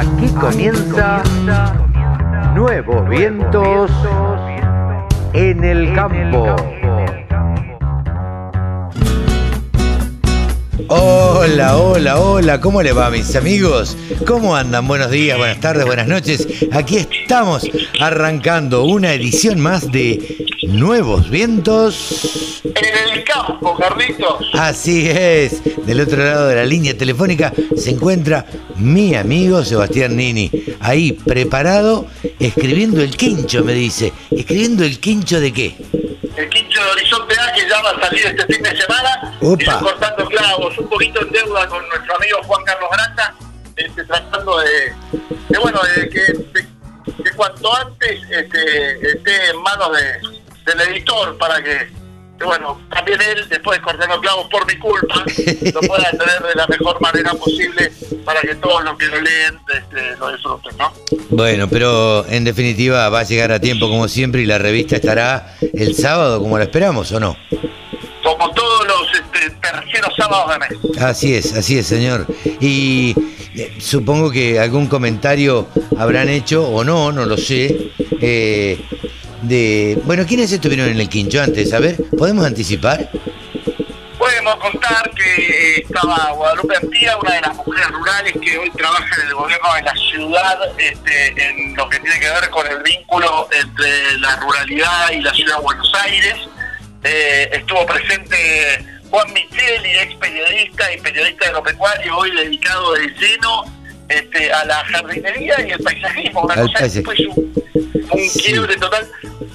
Aquí comienza Nuevos Vientos en el Campo. Hola, hola, hola, ¿cómo le va mis amigos? ¿Cómo andan? Buenos días, buenas tardes, buenas noches. Aquí estamos arrancando una edición más de Nuevos Vientos. En el campo, Carlitos. Así es, del otro lado de la línea telefónica se encuentra mi amigo Sebastián Nini, ahí preparado, escribiendo el quincho, me dice. ¿Escribiendo el quincho de qué? El quincho de Horizonte A que ya va a salir este fin de semana. Opa. Y cortando clavos, un poquito en deuda con nuestro amigo Juan Carlos Granda, este, tratando de, de, bueno, de que, de- que cuanto antes este, esté en manos de- del editor para que, que, bueno, también él, después de cortando clavos por mi culpa, lo pueda tener de la mejor manera posible para que todos los que lo leen este, lo disfruten, ¿no? Bueno, pero en definitiva va a llegar a tiempo como siempre y la revista estará el sábado como la esperamos, ¿o no? Como todos los este, terceros sábados de mes. Así es, así es, señor. Y eh, supongo que algún comentario habrán hecho, o no, no lo sé, eh, de... Bueno, ¿quiénes estuvieron en el quincho antes? A ver, ¿podemos anticipar? Podemos contar que eh, estaba Guadalupe Antía, una de las mujeres rurales que hoy trabaja en el gobierno de la ciudad, este, en lo que tiene que ver con el vínculo entre la ruralidad y la ciudad de Buenos Aires. Eh, estuvo presente Juan Micheli, ex periodista y periodista de agropecuario, hoy dedicado de lleno este, a la jardinería y el paisajismo, una Al cosa que paisa- fue un, un Sí. quiebre total.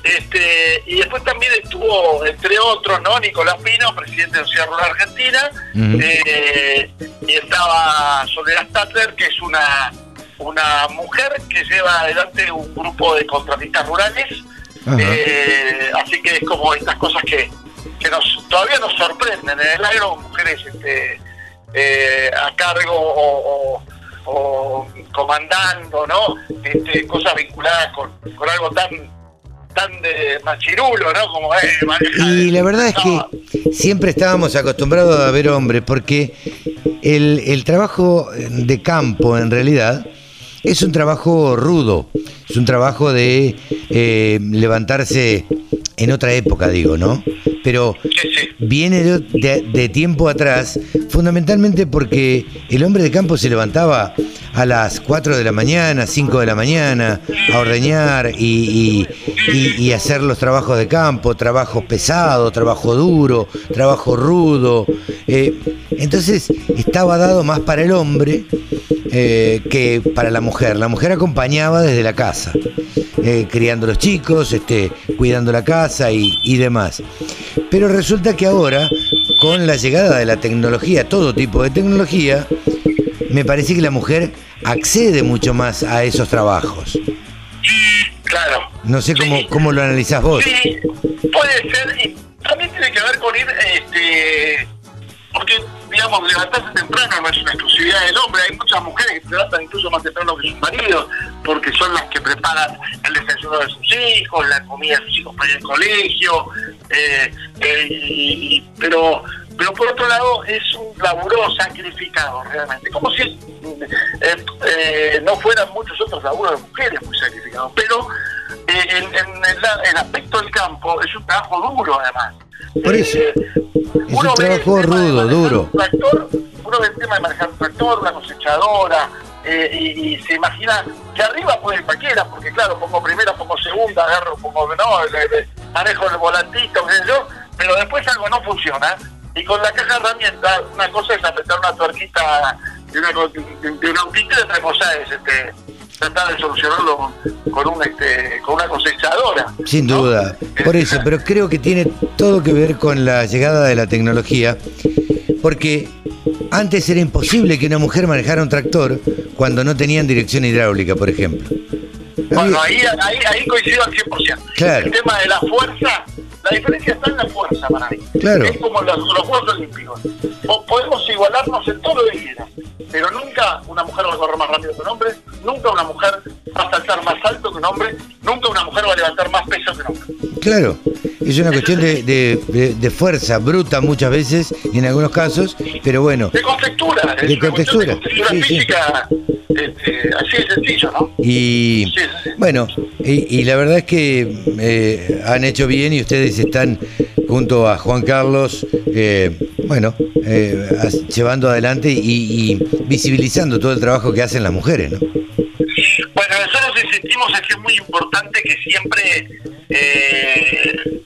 Este, y después también estuvo, entre otros, ¿no? Nicolás Pino, presidente de la Ciudad Rural Argentina, eh, y estaba Soledad Statler, que es una, una mujer que lleva adelante un grupo de contratistas rurales. Eh, así que es como estas cosas que, que nos todavía nos sorprenden en el agro, mujeres este, eh, a cargo o, o- o comandando, ¿no? Este, cosas vinculadas con, con algo tan tan de machirulo, ¿no? Como eh, Y la verdad es que siempre estábamos acostumbrados a ver hombres, porque el, el trabajo de campo en realidad es un trabajo rudo, es un trabajo de eh, levantarse en otra época, digo, ¿no? Pero viene de- de tiempo atrás, fundamentalmente porque el hombre de campo se levantaba a las 4 de la mañana, 5 de la mañana, a ordeñar y, hacer los trabajos de campo, trabajo pesado, trabajo duro, trabajo rudo. Eh, entonces estaba dado más para el hombre eh, que para la mujer. La mujer acompañaba desde la casa, eh, criando los chicos, este, cuidando la casa y demás. Pero resulta que ahora, con la llegada de la tecnología, todo tipo de tecnología, me parece que la mujer accede mucho más a esos trabajos. Claro. No sé cómo, Sí. cómo lo analizás vos. Sí, puede ser, y también tiene que ver con ir, este, porque, digamos, levantarse temprano no es una exclusividad del hombre, hay muchas mujeres que se levantan incluso más temprano que sus maridos, porque son las que preparan el desayuno de sus hijos, la comida de sus hijos para ir al colegio, eh, eh, y- pero pero por otro lado es un laburo sacrificado realmente, como si eh, eh, no fueran muchos otros laburos de mujeres muy sacrificados, pero eh, en, en el, el aspecto del campo es un trabajo duro además. Por eso. Es un trabajo rudo, duro. un tractor, uno ve el tema de manejar un tractor, una cosechadora, y, y se imagina que arriba puede ir cualquiera, porque claro, pongo primera, pongo segunda, agarro, pongo, no, manejo el volantito, qué sé yo, pero después algo no funciona, y con la caja de herramientas, una cosa es apretar una tuerquita de, una, de, un autito y otra cosa es este, tratar de solucionarlo con, un, este, con una cosechadora. Sin ¿no? duda. Por eso, pero creo que tiene todo que ver con la llegada de la tecnología, porque antes era imposible que una mujer manejara un tractor cuando no tenían dirección hidráulica, por ejemplo. Bueno, ahí, ahí coincido al 100%. Claro. El tema de la fuerza, la diferencia está en la fuerza para mí. Claro. Es como los, los Juegos Olímpicos. Po- podemos igualarnos en todo lo que quieras, pero nunca una mujer va a correr más rápido que un hombre, nunca una mujer va a saltar más alto que un hombre, nunca una mujer va a levantar más peso que un hombre. Claro, es una cuestión de, de- de- de fuerza bruta muchas veces y en algunos casos, pero bueno, De contextura, es De contextura, de contextura sí, sí. física Este, así de sencillo, ¿no? Y Sí, sí. bueno, y, y la verdad es que eh, han hecho bien y ustedes están junto a Juan Carlos, eh, bueno, eh, llevando adelante y, y visibilizando todo el trabajo que hacen las mujeres, ¿no? Bueno, nosotros insistimos en que es muy importante que siempre, eh,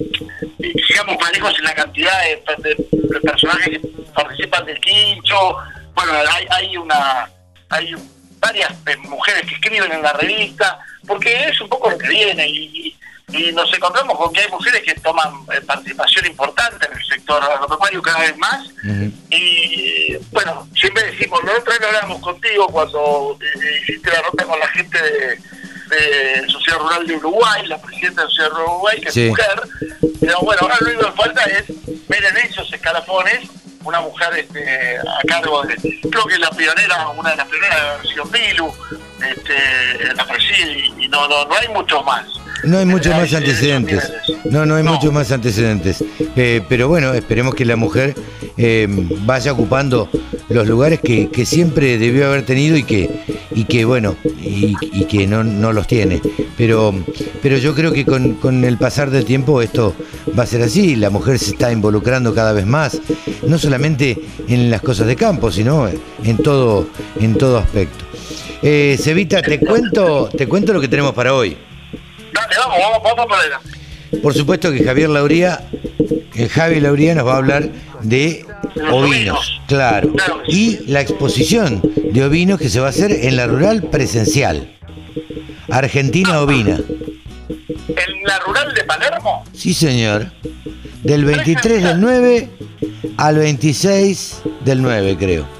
digamos, parejos en la cantidad de, de- de personajes que participan del quincho. Bueno, hay, hay una, hay varias eh, mujeres que escriben en la revista, porque es un poco lo que viene y, y nos encontramos con que hay mujeres que toman eh, participación importante en el sector agropecuario cada vez más. Y bueno, siempre decimos, la vez hablamos contigo cuando eh, hiciste la nota con la gente de, de Sociedad Rural de Uruguay, la presidenta de Sociedad Rural de Uruguay, que Sí. es mujer. Pero bueno, ahora lo único que falta es ver en esos escalafones una mujer este, a cargo de, creo que la pionera, una de las pioneras de haber sido Milu, este, la preside y, y no, no, no hay muchos más. No hay muchos más antecedentes. No, no hay No. muchos más antecedentes. Eh, pero bueno, esperemos que la mujer eh, vaya ocupando los lugares que, que siempre debió haber tenido y que, y que bueno, y, y que no, no los tiene. Pero, pero yo creo que con, con el pasar del tiempo esto va a ser así. La mujer se está involucrando cada vez más, no solamente en las cosas de campo, sino en todo, en todo aspecto. Eh, Cevita, te cuento, te cuento lo que tenemos para hoy. Vamos, vamos, vamos por adelante. Por supuesto que Javier Lauría, el Javi Lauría nos va a hablar de Los ovinos, claro, y la exposición de ovinos que se va a hacer en la rural presencial. Argentina Ovina. En la rural de Palermo, Sí, señor. Del 23 del 9 al 26 del 9, creo.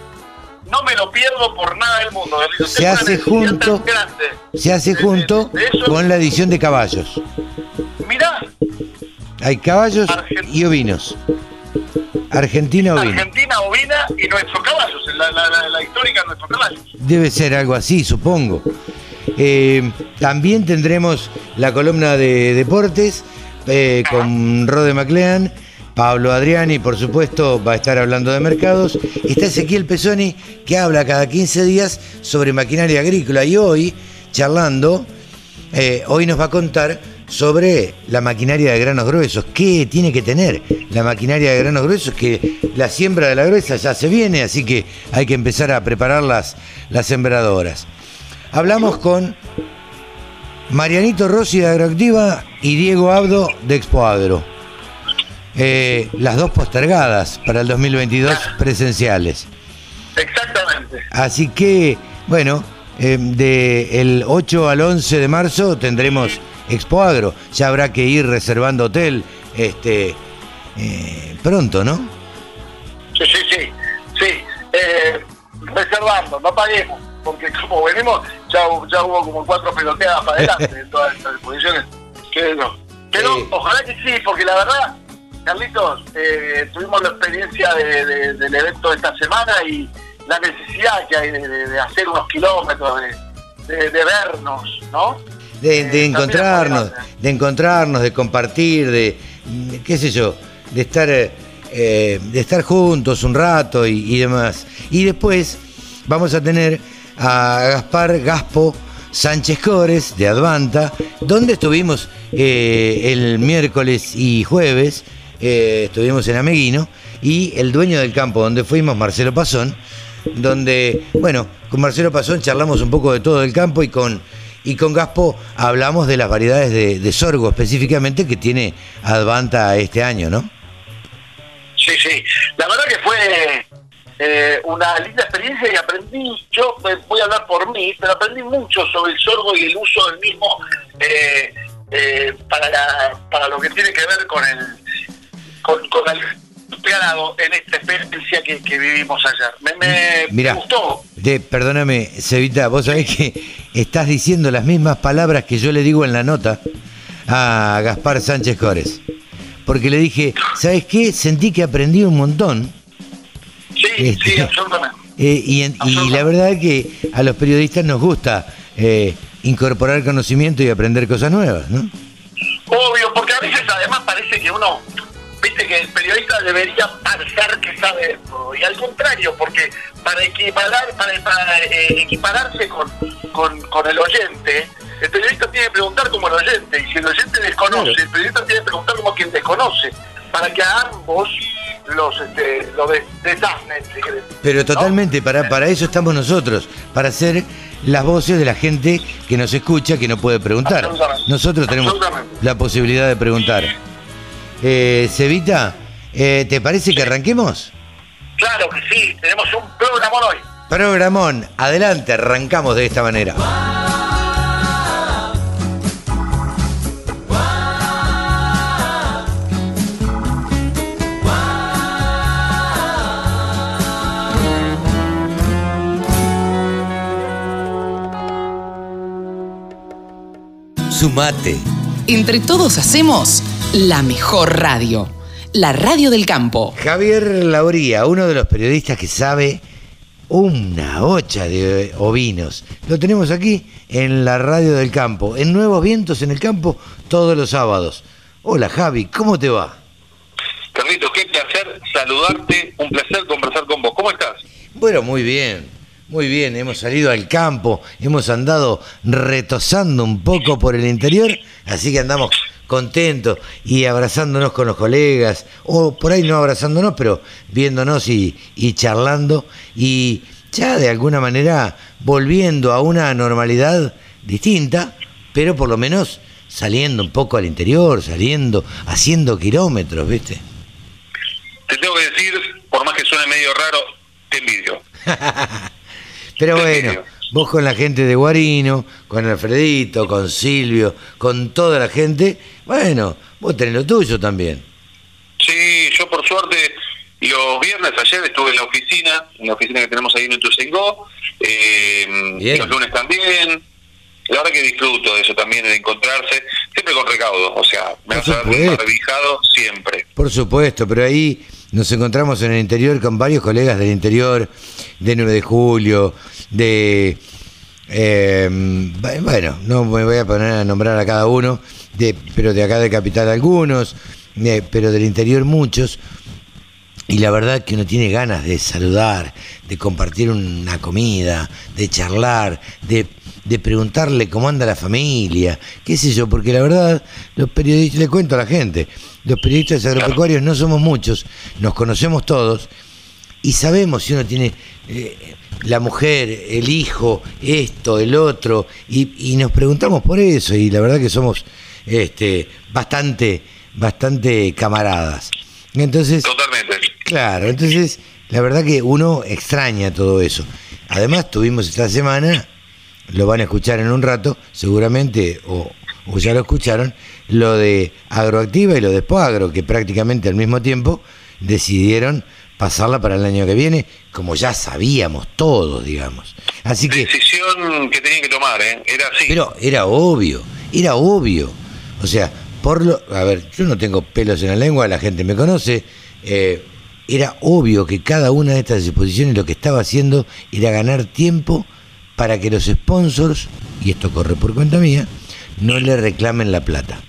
No me lo pierdo por nada del mundo. Se hace junto-. Se hace junto con la edición de caballos. Mirá, Hay caballos y ovinos. Argentina Ovina. Argentina, ovina y nuestros caballos, la, la, la, la histórica de nuestros caballos. Debe ser algo así, supongo. Eh, también tendremos la columna de deportes eh, con Rode MacLean, Pablo Adriani, por supuesto, va a estar hablando de mercados. Está Ezequiel Pesoni, que habla cada 15 días sobre maquinaria agrícola. Y hoy, charlando, eh, hoy nos va a contar sobre la maquinaria de granos gruesos. ¿Qué tiene que tener la maquinaria de granos gruesos? Que la siembra de la gruesa ya se viene, así que hay que empezar a preparar las, las sembradoras. Hablamos con Marianito Rossi de Agroactiva y Diego Abdo de Expo Agro. Eh, las dos postergadas para el 2022 presenciales. Exactamente. Así que, bueno, eh, del 8 al 11 de marzo tendremos Expo Agro. Ya habrá que ir reservando hotel este, eh, pronto, ¿no? Sí, sí, sí. Sí. Eh, reservando, no paguemos. Porque como venimos, ya, ya hubo como cuatro peloteadas para adelante en todas estas exposiciones. Que no. Pero Sí. ojalá que sí, porque la verdad, Carlitos, eh, tuvimos la experiencia de- de- del evento de esta semana y la necesidad que hay de, hacer unos kilómetros, de, vernos, ¿no? De, Eh, encontrarnos, de encontrarnos, de compartir, de, mm, qué sé yo, de estar, eh, eh, de estar juntos un rato y, y demás. Y después vamos a tener a Gaspar Gaspo Sánchez Cores de Advanta, donde estuvimos eh, el miércoles y jueves, eh, estuvimos en Ameguino, y el dueño del campo donde fuimos, Marcelo Pasón, donde, bueno, con Marcelo Pasón charlamos un poco de todo el campo y con, y con Gaspo hablamos de las variedades de, sorgo específicamente que tiene Advanta este año, ¿no? Sí, sí. La verdad que fue eh, una linda experiencia y aprendí, yo eh, voy a hablar por mí, pero aprendí mucho sobre el sorgo y el uso del mismo eh, eh, para, la- para lo que tiene que ver con el con, con el ganado en esta experiencia que, que vivimos ayer. Me, me Mirá. gustó. De, perdóname, Cevita, vos sabés que estás diciendo las mismas palabras que yo le digo en la nota a Gaspar Sánchez Cores. Porque le dije, ¿sabes qué? Sentí que aprendí un montón. Sí, Este, sí, absolutamente. Eh, y, en- y la verdad es que a los periodistas nos gusta eh, incorporar conocimiento y aprender cosas nuevas, ¿no? Obvio, porque a veces además parece que uno, dice que el periodista debería pensar que sabe todo, y al contrario, porque para equiparar, para, para, eh, equipararse con, con, con el oyente, el periodista tiene que preguntar como el oyente, y si el oyente desconoce, el periodista tiene que preguntar como quien desconoce, para que a ambos los, este, los de, desasnen, si querés. Pero ¿no? totalmente, para, para eso estamos nosotros, para ser las voces de la gente que nos escucha, que no puede preguntar. Nosotros tenemos la posibilidad de preguntar. Eh, Cevita, eh, ¿te parece que arranquemos? Claro que sí, tenemos un programa hoy. Programón, adelante, arrancamos de esta manera. Sumate. Entre todos hacemos la mejor radio, la radio del campo. Javier Lauría, uno de los periodistas que sabe una hocha de ovinos. Lo tenemos aquí en la radio del campo, en Nuevos Vientos en el campo, todos los sábados. Hola Javi, ¿cómo te va? Carlitos, qué placer saludarte, un placer conversar con vos. ¿Cómo estás? Bueno, muy bien, muy bien. Hemos salido al campo, hemos andado retosando un poco por el interior, así que andamos contentos y abrazándonos con los colegas, o por ahí no abrazándonos, pero viéndonos y, y charlando y ya de alguna manera volviendo a una normalidad distinta, pero por lo menos saliendo un poco al interior, saliendo, haciendo kilómetros, ¿viste? Te tengo que decir, por más que suene medio raro, te envidio. Pero Te bueno, envidio. vos con la gente de Guarino, con Alfredito, con Silvio, con toda la gente, bueno, vos tenés lo tuyo también. Sí, yo por suerte los viernes ayer estuve en la oficina, en la oficina que tenemos ahí en Ituzaingó, eh, los lunes también. La verdad que disfruto de eso también, de encontrarse, siempre con recaudo, o sea, me vas a barbijado siempre. Por supuesto, pero ahí nos encontramos en el interior con varios colegas del interior, de 9 de julio, de... eh, bueno, no me voy a poner a nombrar a cada uno, de, pero de acá de Capital algunos, eh, pero del interior muchos. Y la verdad que uno tiene ganas de saludar, de compartir una comida, de charlar, de, de preguntarle cómo anda la familia, qué sé yo, porque la verdad, los periodistas, le cuento a la gente, los periodistas agropecuarios no somos muchos, nos conocemos todos y sabemos si uno tiene eh, la mujer, el hijo, esto, el otro, y, y nos preguntamos por eso, y la verdad que somos este, bastante, bastante camaradas. Entonces, Totalmente. Claro, entonces la verdad que uno extraña todo eso. Además tuvimos esta semana, lo van a escuchar en un rato, seguramente, o, o ya lo escucharon, lo de Agroactiva y lo de Spoagro, que prácticamente al mismo tiempo decidieron pasarla para el año que viene, como ya sabíamos todos, digamos. Así que, Decisión que tenían que tomar, ¿eh? Era así. pero era obvio, era obvio. O sea, por lo. A ver, yo no tengo pelos en la lengua, la gente me conoce. eh, era obvio que cada una de estas exposiciones lo que estaba haciendo era ganar tiempo para que los sponsors, y esto corre por cuenta mía, no le reclamen la plata.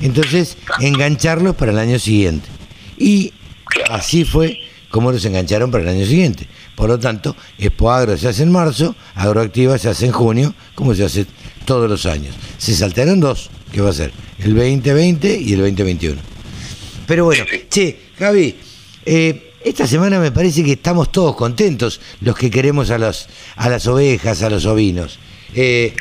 Entonces, engancharlos para el año siguiente. Y así fue como los engancharon para el año siguiente. Por lo tanto, Expoagro se hace en marzo, Agroactiva se hace en junio, como se hace todos los años. Se saltaron dos, que va a ser el 2020 y el 2021. Pero bueno, che, Javi, eh, esta semana me parece que estamos todos contentos, los que queremos a, los, a las ovejas, a los ovinos. Eh,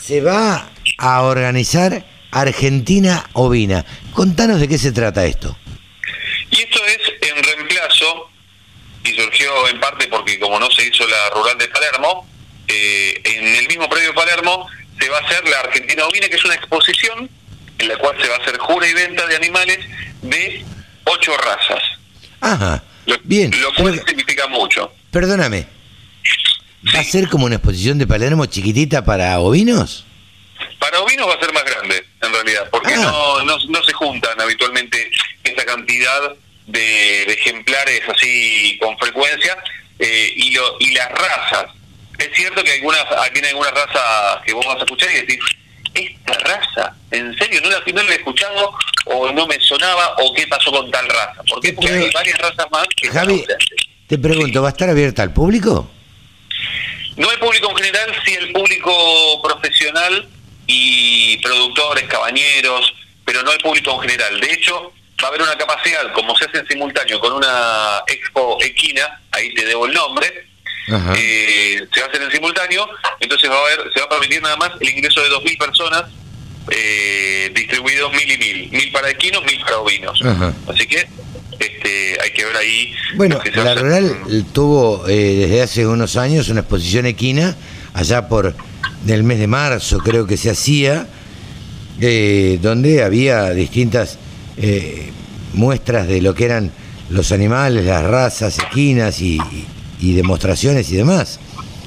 se va a organizar Argentina Ovina. Contanos de qué se trata esto. Y esto es en reemplazo, y surgió en parte porque como no se hizo la rural de Palermo, eh, en el mismo predio de Palermo se va a hacer la Argentina Ovina, que es una exposición en la cual se va a hacer jura y venta de animales de ocho razas. Ajá, Lo, bien. lo cual pero- significa mucho. perdóname, ¿va a ser como una exposición de Palermo chiquitita para ovinos? Para ovinos va a ser más grande, en realidad, porque Ah. no, no, no se juntan habitualmente esa cantidad de, de ejemplares así con frecuencia eh, y, lo, y las razas. Es cierto que algunas tiene algunas razas que vos vas a escuchar y decís, esta raza, ¿en serio? No la, no la he escuchado o no me sonaba o qué pasó con tal raza. ¿Por qué? Porque hay varias razas más que Javi, te pregunto, ¿va a estar abierta al público? No el público en general, sí el público profesional y productores, cabañeros, pero no el público en general. De hecho, va a haber una capacidad, como se hace en simultáneo con una expo equina, ahí te debo el nombre. Eh, se va a hacer en simultáneo, entonces va a haber, se va a permitir nada más el ingreso de 2.000 personas, eh, distribuidos mil y mil, mil para equinos, mil para ovinos. Ajá. Así que este, hay que ver ahí. Bueno, la. Rural tuvo eh, desde hace unos años una exposición equina, allá por el mes de marzo creo que se hacía, eh, donde había distintas eh, muestras de lo que eran los animales, las razas equinas y, y- y demostraciones y demás.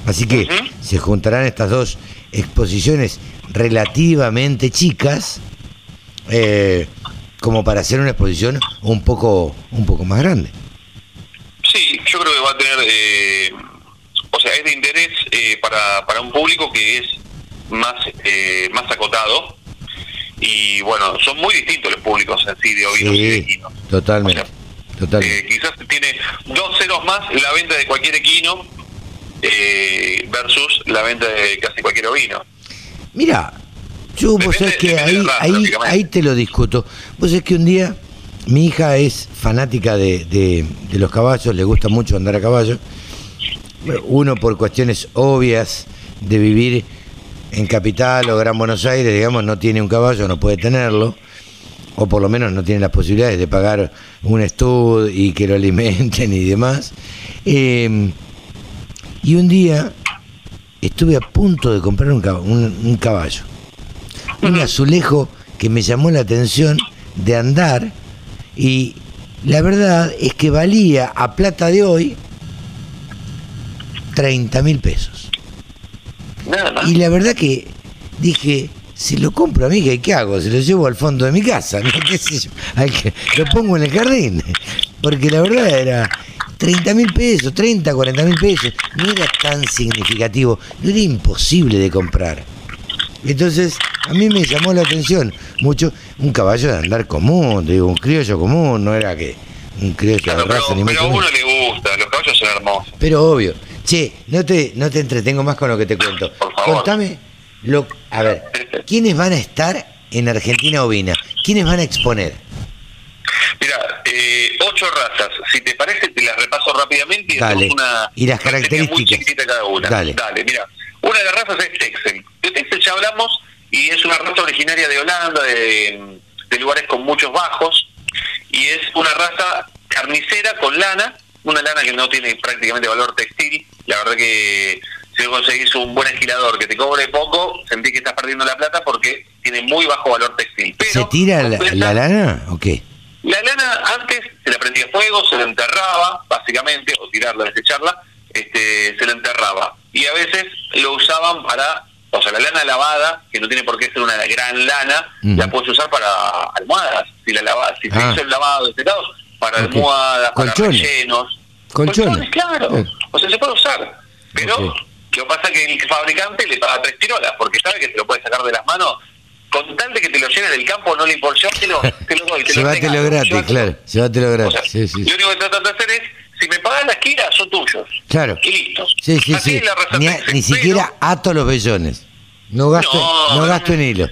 Así que se juntarán estas dos exposiciones relativamente chicas eh, como para hacer una exposición un poco, un poco más grande. Sí, yo creo que va a tener, eh, o sea, es de interés eh, para, para un público que es más eh, más acotado y bueno, son muy distintos los públicos en sí de ovinos y de Sí, totalmente. O sea, Eh, quizás tiene dos ceros más la venta de cualquier equino eh, versus la venta de casi cualquier ovino. Mira, yo vos Depende- sabés que ahí, raza, ahí, ahí te lo discuto. Vos sabés que un día mi hija es fanática de, de- de los caballos, le gusta mucho andar a caballo. Uno por cuestiones obvias de vivir en Capital o Gran Buenos Aires, digamos, no tiene un caballo, no puede tenerlo. O por lo menos no tiene las posibilidades de pagar un estudio y que lo alimenten y demás. Eh, y un día estuve a punto de comprar un, cab- un- un caballo. Un azulejo que me llamó la atención de andar y la verdad es que valía a plata de hoy 30 mil pesos. Y la verdad que dije, si lo compro a mí, ¿qué, hago? Se lo llevo al fondo de mi casa, ¿no? ¿Qué sé yo? Al que- lo pongo en el jardín. Porque la verdad era 30 mil pesos, 30, 40 mil pesos. No era tan significativo, no era imposible de comprar. Entonces, a mí me llamó la atención mucho un caballo de andar común, digo, un criollo común, no era que un criollo Claro, de raza pero, ni pero a uno le gusta, los caballos son hermosos. Pero obvio. Che, no te, no te entretengo más con lo que te cuento. Por favor. Contame, lo, a ver, ¿quiénes van a estar en Argentina Ovina? ¿Quiénes van a exponer? Mira, eh, ocho razas. Si te parece, te las repaso rápidamente y Dale. una Y las muy características. chiquitita cada una. Dale. mira. Una de las razas es Texel. De Texel ya hablamos y es una raza originaria de Holanda, de, de lugares con muchos bajos. Y es una raza carnicera con lana, una lana que no tiene prácticamente valor textil. La verdad que si no conseguís un buen esquilador que te cobre poco, sentís que estás perdiendo la plata porque tiene muy bajo valor textil. Pero ¿Se tira la, lana o qué? la lana antes se la prendía fuego, se la enterraba, básicamente, o tirarla, desecharla, este, se la enterraba. Y a veces lo usaban para, o sea, la lana lavada, que no tiene por qué ser una gran lana, la puedes usar para almohadas, si la lava, si se Ah. hizo el lavado de secado, para Ok. almohadas, para Colchones. rellenos. Colchones. claro. Eh. O sea, se puede usar. Pero. Lo que pasa es que el fabricante le paga tres tirolas, porque sabe que te lo puede sacar de las manos. Con tal de que te lo llenes del campo, no le importa. Yo te lo, te lo doy. Te lo Llévatelo gratis, claro. Llévatelo O gratis. sea, sí, sí. Lo único que tratan de hacer es, si me pagan las kilas, son tuyos. Claro. Y listo. Sí, sí, Así sí. la Ni, a- ni siquiera ato los vellones. No gasto, no, No, gasto en hilo.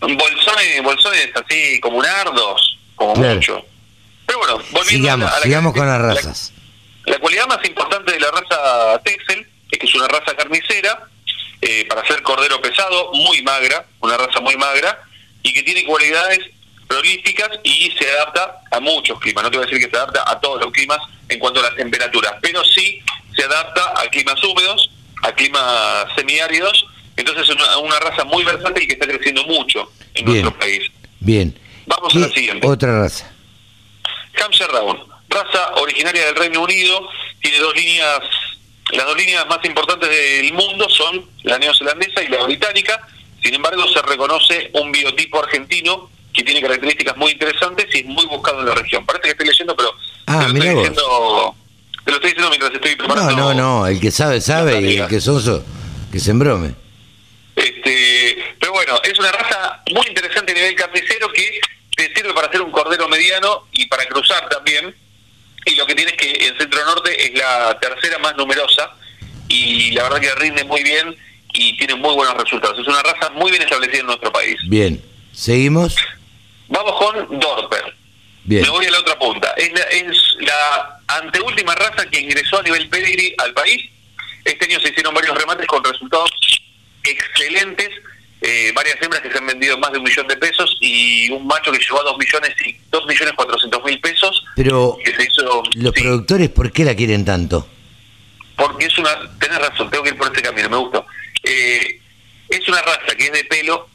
Bolsones, bolsones así como nardos, como Claro. mucho. Pero bueno, volviendo Sigamos, a la, a la sigamos con las razas. La, la cualidad más importante de la raza Texel es que es una raza carnicera, eh, para ser cordero pesado, muy magra, una raza muy magra, y que tiene cualidades prolíficas y se adapta a muchos climas. No te voy a decir que se adapta a todos los climas en cuanto a las temperaturas, pero sí se adapta a climas húmedos, a climas semiáridos. Entonces es una, una raza muy versátil que está creciendo mucho en Bien. nuestro país. Bien. Vamos a ¿Qué la siguiente. Otra raza. Hampshire Down, raza originaria del Reino Unido, tiene dos líneas, las dos líneas más importantes del mundo son la neozelandesa y la británica, sin embargo se reconoce un biotipo argentino que tiene características muy interesantes y es muy buscado en la región. Parece que estoy leyendo, pero Ah, te, lo estoy diciendo, te lo estoy diciendo mientras estoy No, preparando. no, no. El que sabe, sabe. Y el que soso, que se embrome. Este, pero bueno, es una raza muy interesante a nivel carnicero que te italiano y para cruzar también. Y lo que tiene es que en Centro Norte es la tercera más numerosa y la verdad que rinde muy bien y tiene muy buenos resultados. Es una raza muy bien establecida en nuestro país. Bien, seguimos. Vamos con Dorper. Bien. Me voy a la otra punta. Es la, es la anteúltima raza que ingresó a nivel pedigree al país. Este año se hicieron varios remates con resultados excelentes. Eh, varias hembras que se han vendido más de un millón de pesos y un macho que llegó a dos millones y dos millones cuatrocientos mil pesos. Pero Que se hizo, los sí, productores, ¿por qué la quieren tanto? porque es una, tenés razón, tengo que ir por este camino, me gustó. Eh, es una raza que es de pelo,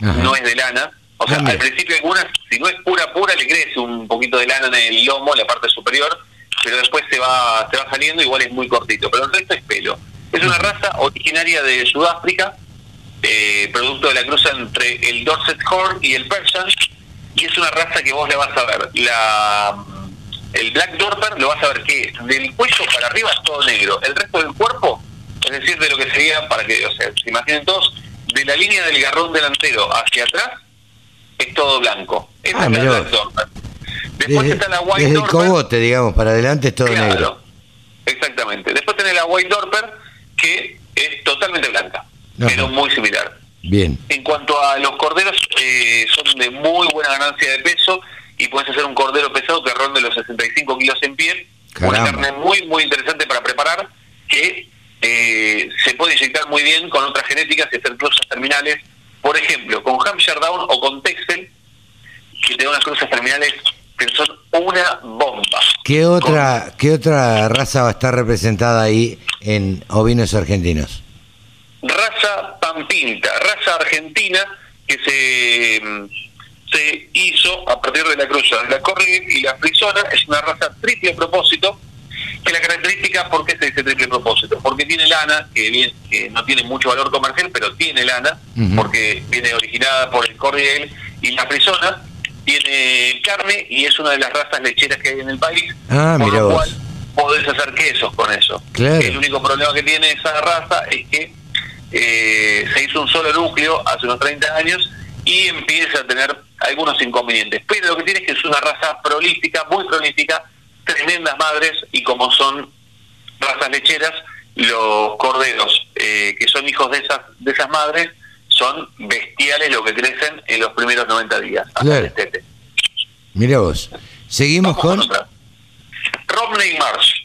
Ajá. no es de lana. O sea, Ah, al principio algunas, si no es pura pura, le crece un poquito de lana en el lomo, en la parte superior, pero después se va, se va saliendo, igual es muy cortito. Pero el resto es pelo. Es una raza originaria de Sudáfrica, eh, producto de la cruza entre el Dorset Horn y el Persian, y es una raza que vos le vas a ver. La, el Black Dorper lo vas a ver que del cuello para arriba es todo negro. El resto del cuerpo, es decir, de lo que sería, para que, o sea, se imaginen todos, de la línea del garrón delantero hacia atrás, es todo blanco. Esa Ah, es la Black. Dorper. Después Desde, está la White desde el Dorper. cogote, digamos, para adelante es todo Claro, negro. Exactamente. Después tenés la White Dorper, que es totalmente blanca, Ajá. pero muy similar. Bien. En cuanto a los corderos, eh, son de muy buena ganancia de peso y puedes hacer un cordero pesado que ronde los 65 kilos en pie. Una carne muy, muy interesante para preparar que eh, se puede inyectar muy bien con otras genéticas y hacer cruzas terminales. Por ejemplo, con Hampshire Down o con Texel, que te unas cruzas terminales que son una bomba. ¿Qué otra, ¿Qué otra raza va a estar representada ahí en ovinos argentinos? raza Pampinta, raza argentina que se, mm, se hizo a partir de la cruza de la Corrigan y la Frisona, es una raza triple propósito, que la característica, ¿por qué se dice triple propósito? Porque tiene lana, que, bien, que no tiene mucho valor comercial, pero tiene lana, porque viene originada por el Corrigan y la Frisona, tiene carne y es una de las razas lecheras que hay en el país, Ah, por lo cual podés hacer quesos con eso. Claro. El único problema que tiene esa raza es que eh, se hizo un solo núcleo hace unos 30 años y empieza a tener algunos inconvenientes. Pero lo que tiene es que es una raza prolífica, muy prolífica, tremendas madres y como son razas lecheras, los corderos eh, que son hijos de esas, de esas madres son bestiales lo que crecen en los primeros 90 días. Claro. Mira vos. Seguimos Vamos con. Romney Marsh.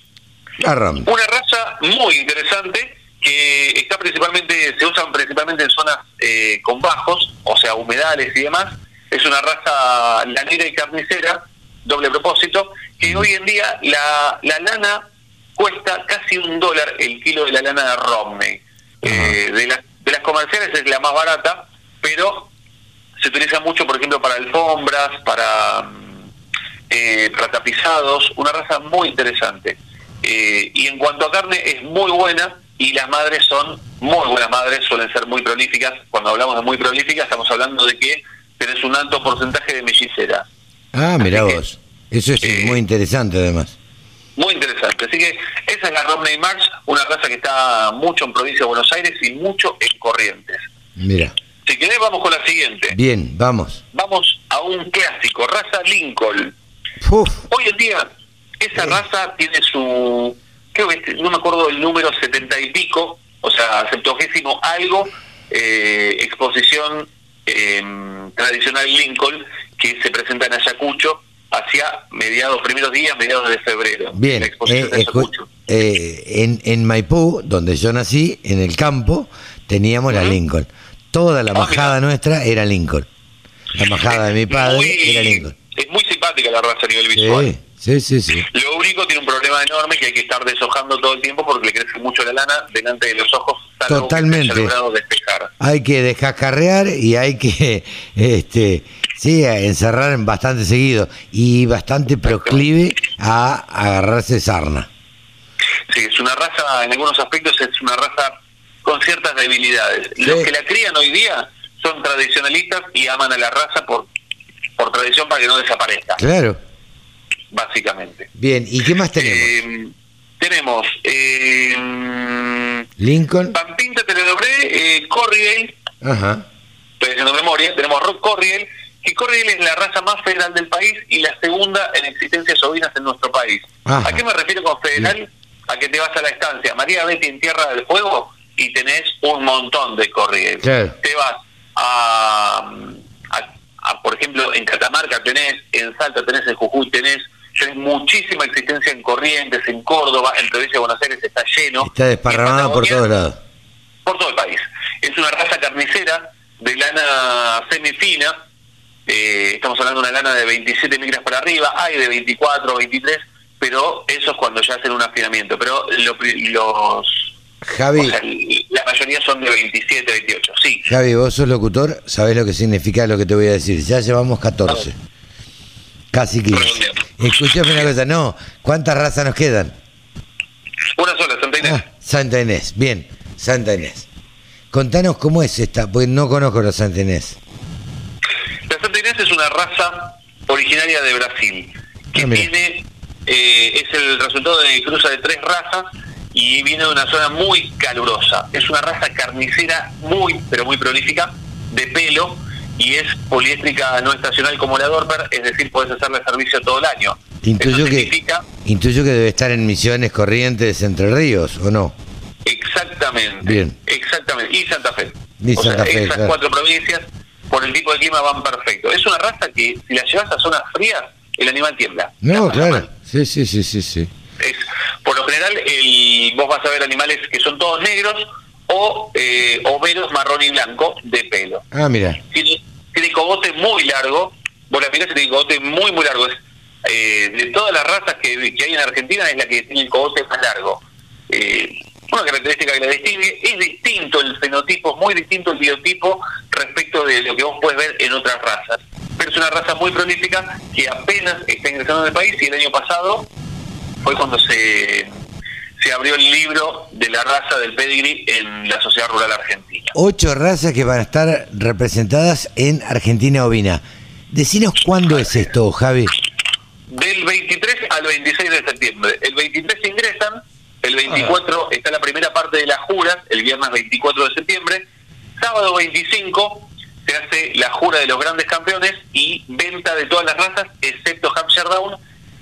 Ram. Una raza muy interesante que está principalmente, se usan principalmente en zonas eh, con bajos, o sea, humedales y demás. Es una raza lanera y carnicera, doble propósito, que hoy en día la, la lana cuesta casi un dólar el kilo de la lana de Romney. Eh, de, las, de las comerciales es la más barata, pero se utiliza mucho, por ejemplo, para alfombras, para, mm, eh, para tapizados, una raza muy interesante. Eh, y en cuanto a carne, es muy buena y las madres son muy buenas madres, suelen ser muy prolíficas. Cuando hablamos de muy prolíficas, estamos hablando de que tenés un alto porcentaje de mellizera. Ah, Así que, vos. Eso es eh, muy interesante además. Muy interesante. Así que esa es la Romney March, una raza que está mucho en provincia de Buenos Aires y mucho en Corrientes. Mira. Si querés, vamos con la siguiente. Bien, vamos. Vamos a un clásico, raza Lincoln. Uf, Hoy en día, esa raza tiene su, creo que este- no me acuerdo el número setenta y pico, o sea, septuagésimo algo, eh, exposición eh, tradicional Lincoln, que se presenta en Ayacucho hacia mediados, primeros días, mediados de febrero. bien. La exposición Eh, de escu- Ayacucho. eh, en, en Maipú, donde yo nací, en el campo, teníamos la. Lincoln. Toda la Ah, majada mirá. nuestra era Lincoln. La majada de mi padre Muy- era Lincoln. Es muy simpática la raza a nivel visual. Sí, sí, sí, sí. Lo único tiene un problema enorme que hay que estar deshojando todo el tiempo porque le crece mucho la lana delante de los ojos. que Totalmente. haya despejar. Hay que descascarrear y hay que, este, sí, a encerrar bastante seguido y bastante proclive a agarrarse sarna. Sí, es una raza, en algunos aspectos es una raza con ciertas debilidades. Los que la crían hoy día son tradicionalistas y aman a la raza por, por tradición para que no desaparezca, Claro. Básicamente. Bien, ¿y qué más tenemos? Eh, tenemos eh, Lincoln. Pampinta Teledobré, eh, Corriel, Ajá. estoy haciendo memoria, tenemos Rock Corriel, que Corriel es la raza más federal del país y la segunda en existencias ovinas en nuestro país. Ajá. ¿A qué me refiero con federal? A que te vas a la estancia María Betty en Tierra del Fuego y tenés un montón de Corriel. Claro. Te vas a, a- a, por ejemplo, en Catamarca tenés, en Salta tenés, en Jujuy tenés, tenés muchísima existencia en Corrientes, en Córdoba, en provincia de Buenos Aires está lleno. Está desparramada por todos lados. por todo el país. Es una raza carnicera de lana semifina. eh, estamos hablando de una lana de 27 micras para arriba, hay de 24, 23, pero eso es cuando ya hacen un afinamiento. Pero lo los. Javi, o sea, la mayoría son de 27, 28. Sí. Javi, vos sos locutor, sabés lo que significa lo que te voy a decir. Ya llevamos 14. Casi 15. Redondeando. Escuchame una cosa, no. ¿Cuántas razas nos quedan? Una sola, Santa Inés. Ah, Santa Inés, bien, Santa Inés. Contanos cómo es esta, porque no conozco la Santa Inés. La Santa Inés es una raza originaria de Brasil, que Ah, tiene, eh, es el resultado de cruza de tres razas y viene de una zona muy calurosa. Es una raza carnicera muy, pero muy prolífica, de pelo, y es poliéstrica no estacional como la Dorper, es decir, puedes hacerle servicio todo el año. Intuyo Eso que, significa intuyo que debe estar en Misiones, Corrientes, Entre Ríos, ¿o no? Exactamente. Bien. Exactamente. Y Santa Fe. Y o Santa sea, Fe, esas claro. cuatro provincias, por el tipo de clima, van perfecto. Es una raza que, si la llevas a zonas frías, el animal tiembla. La No, claro. Sí, sí, sí, sí, sí. Es, por lo general, el, vos vas a ver animales que son todos negros o eh, overos marrón y blanco de pelo. Ah, mira. Tiene, tiene cogote muy largo. Vos la mirás y tiene cogote muy, muy largo. Es, eh, de todas las razas que, que hay en Argentina, es la que tiene el cogote más largo. Eh, una característica que la distingue es distinto el fenotipo, es muy distinto el biotipo respecto de lo que vos puedes ver en otras razas. Pero es una raza muy prolífica que apenas está ingresando en el país y el año pasado fue cuando se, se abrió el libro de la raza del pedigree en la Sociedad Rural Argentina. Ocho razas que van a estar representadas en Argentina ovina. Decinos cuándo es esto, Javi. Del 23 al 26 de septiembre. El 23 se ingresan, el 24 está la primera parte de las juras, el viernes 24 de septiembre. Sábado 25 se hace la jura de los grandes campeones y venta de todas las razas, excepto Hampshire Down,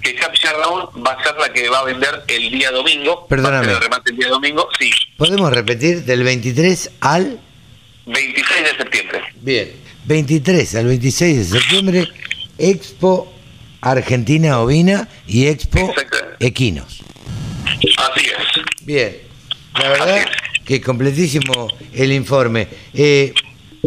que Hampshire Down va a ser la que va a vender el día domingo. Perdóname. El remate el día domingo, sí, ¿Podemos repetir del 23 al... 26 de septiembre. Bien. 23 al 26 de septiembre, Expo Argentina Ovina y Expo. Equinos. Así es. Bien. La verdad que completísimo el informe. Eh,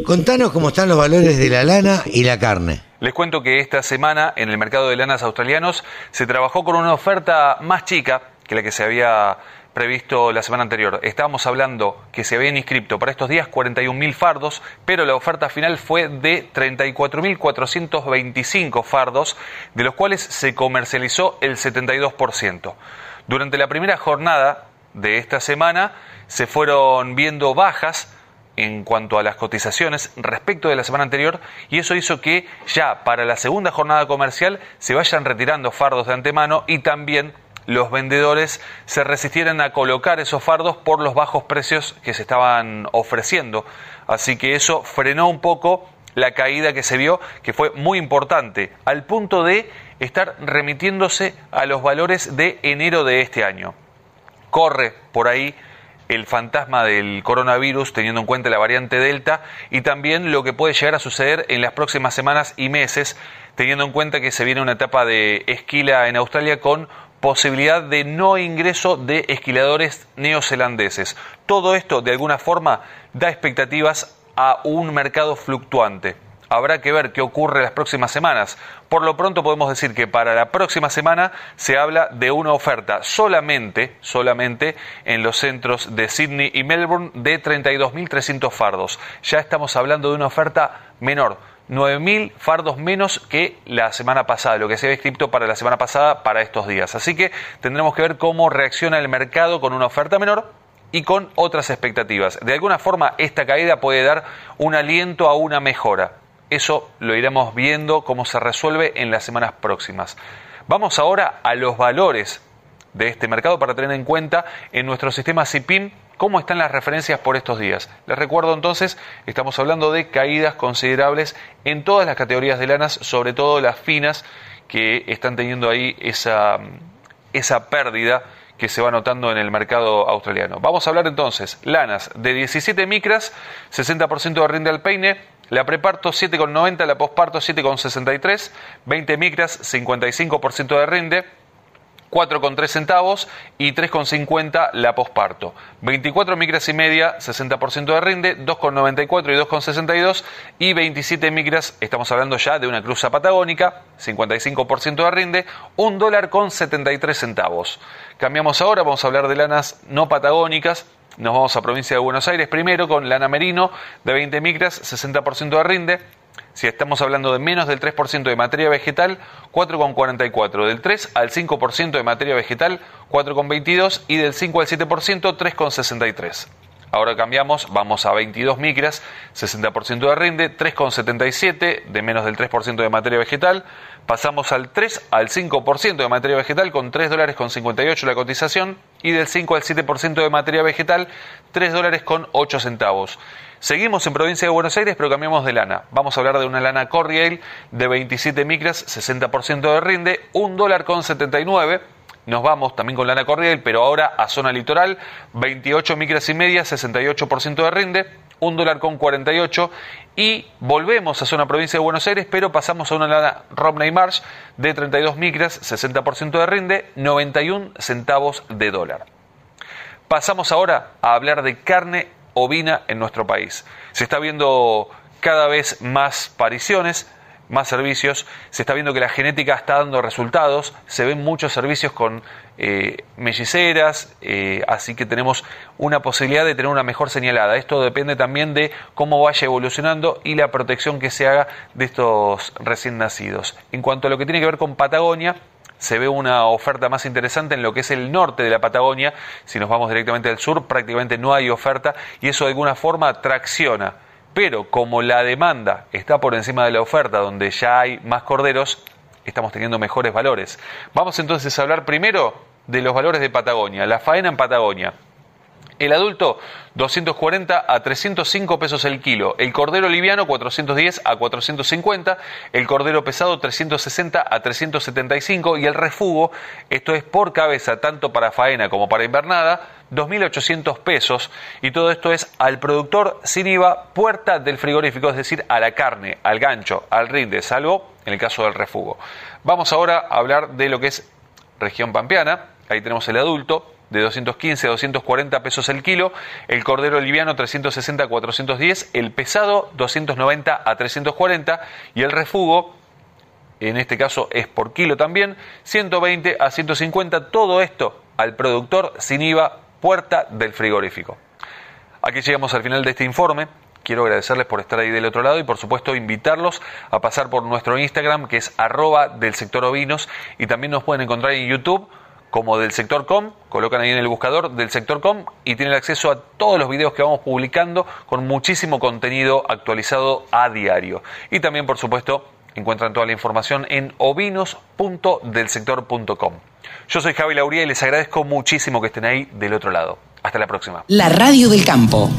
contanos cómo están los valores de la lana y la carne. Les cuento que esta semana en el mercado de lanas australianos se trabajó con una oferta más chica que la que se había previsto la semana anterior. Estábamos hablando que se habían inscrito para estos días 41.000 fardos, pero la oferta final fue de 34.425 fardos, de los cuales se comercializó el 72%. Durante la primera jornada de esta semana se fueron viendo bajas en cuanto a las cotizaciones respecto de la semana anterior y eso hizo que ya para la segunda jornada comercial se vayan retirando fardos de antemano y también los vendedores se resistieran a colocar esos fardos por los bajos precios que se estaban ofreciendo. Así que eso frenó un poco la caída que se vio, que fue muy importante, al punto de estar remitiéndose a los valores de enero de este año. Corre por ahí el fantasma del coronavirus teniendo en cuenta la variante Delta y también lo que puede llegar a suceder en las próximas semanas y meses teniendo en cuenta que se viene una etapa de esquila en Australia con posibilidad de no ingreso de esquiladores neozelandeses. Todo esto de alguna forma da expectativas a un mercado fluctuante. Habrá que ver qué ocurre las próximas semanas. Por lo pronto podemos decir que para la próxima semana se habla de una oferta solamente, solamente en los centros de Sydney y Melbourne de 32.300 fardos. Ya estamos hablando de una oferta menor. 9.000 fardos menos que la semana pasada, lo que se había escrito para la semana pasada para estos días. Así que tendremos que ver cómo reacciona el mercado con una oferta menor y con otras expectativas. De alguna forma esta caída puede dar un aliento a una mejora. Eso lo iremos viendo cómo se resuelve en las semanas próximas. Vamos ahora a los valores de este mercado para tener en cuenta en nuestro sistema CIPIM ¿Cómo están las referencias por estos días? Les recuerdo entonces, estamos hablando de caídas considerables en todas las categorías de lanas, sobre todo las finas, que están teniendo ahí esa, esa pérdida que se va notando en el mercado australiano. Vamos a hablar entonces, lanas de 17 micras, 60% de rinde al peine, la preparto 7,90, la posparto 7,63, 20 micras, 55% de rinde, 4,3 centavos y 3,50 la posparto. 24 micras y media, 60% de rinde, 2,94 y 2,62 y 27 micras, estamos hablando ya de una cruza patagónica, 55% de rinde, 1 dólar con 73 centavos. Cambiamos ahora, vamos a hablar de lanas no patagónicas, nos vamos a provincia de Buenos Aires primero con lana merino de 20 micras, 60% de rinde, si estamos hablando de menos del 3% de materia vegetal, 4,44. Del 3 al 5% de materia vegetal, 4,22. Y del 5 al 7%, 3,63. Ahora cambiamos, vamos a 22 micras, 60% de rinde, 3,77 de menos del 3% de materia vegetal. Pasamos al 3 al 5% de materia vegetal con 3 dólares con 58 la cotización y del 5 al 7% de materia vegetal 3 dólares con 8 centavos. Seguimos en provincia de Buenos Aires, pero cambiamos de lana. Vamos a hablar de una lana Corriel de 27 micras, 60% de rinde, 1 dólar con 79. Nos vamos también con lana Corriel, pero ahora a zona litoral, 28 micras y media, 68% de rinde, 1 dólar con 48 y volvemos a zona provincia de Buenos Aires, pero pasamos a una lana Romney Marsh de 32 micras, 60% de rinde, 91 centavos de dólar. Pasamos ahora a hablar de carne ovina en nuestro país. Se está viendo cada vez más pariciones, más servicios, se está viendo que la genética está dando resultados, se ven muchos servicios con eh, melliceras, eh, así que tenemos una posibilidad de tener una mejor señalada. Esto depende también de cómo vaya evolucionando y la protección que se haga de estos recién nacidos. En cuanto a lo que tiene que ver con Patagonia, se ve una oferta más interesante en lo que es el norte de la Patagonia. Si nos vamos directamente al sur, prácticamente no hay oferta y eso de alguna forma tracciona. Pero como la demanda está por encima de la oferta, donde ya hay más corderos, estamos teniendo mejores valores. Vamos entonces a hablar primero de los valores de Patagonia, la faena en Patagonia. El adulto 240 a 305 pesos el kilo, el cordero liviano 410 a 450, el cordero pesado 360 a 375 y el refugo, esto es por cabeza tanto para faena como para invernada, 2.800 pesos. Y todo esto es al productor sin IVA, puerta del frigorífico, es decir, a la carne, al gancho, al rinde, salvo en el caso del refugo. Vamos ahora a hablar de lo que es región pampeana, ahí tenemos el adulto, de 215 a 240 pesos el kilo, el cordero liviano 360 a 410, el pesado 290 a 340 y el refugo, en este caso es por kilo también, 120 a 150, todo esto al productor sin IVA, puerta del frigorífico. Aquí llegamos al final de este informe. Quiero agradecerles por estar ahí del otro lado y por supuesto invitarlos a pasar por nuestro Instagram que es arroba del sector ovinos y también nos pueden encontrar en YouTube como del sector com, colocan ahí en el buscador del sector com y tienen acceso a todos los videos que vamos publicando con muchísimo contenido actualizado a diario. Y también, por supuesto, encuentran toda la información en ovinos.delsector.com. Yo soy Javi Lauría y les agradezco muchísimo que estén ahí del otro lado. Hasta la próxima. La Radio del Campo.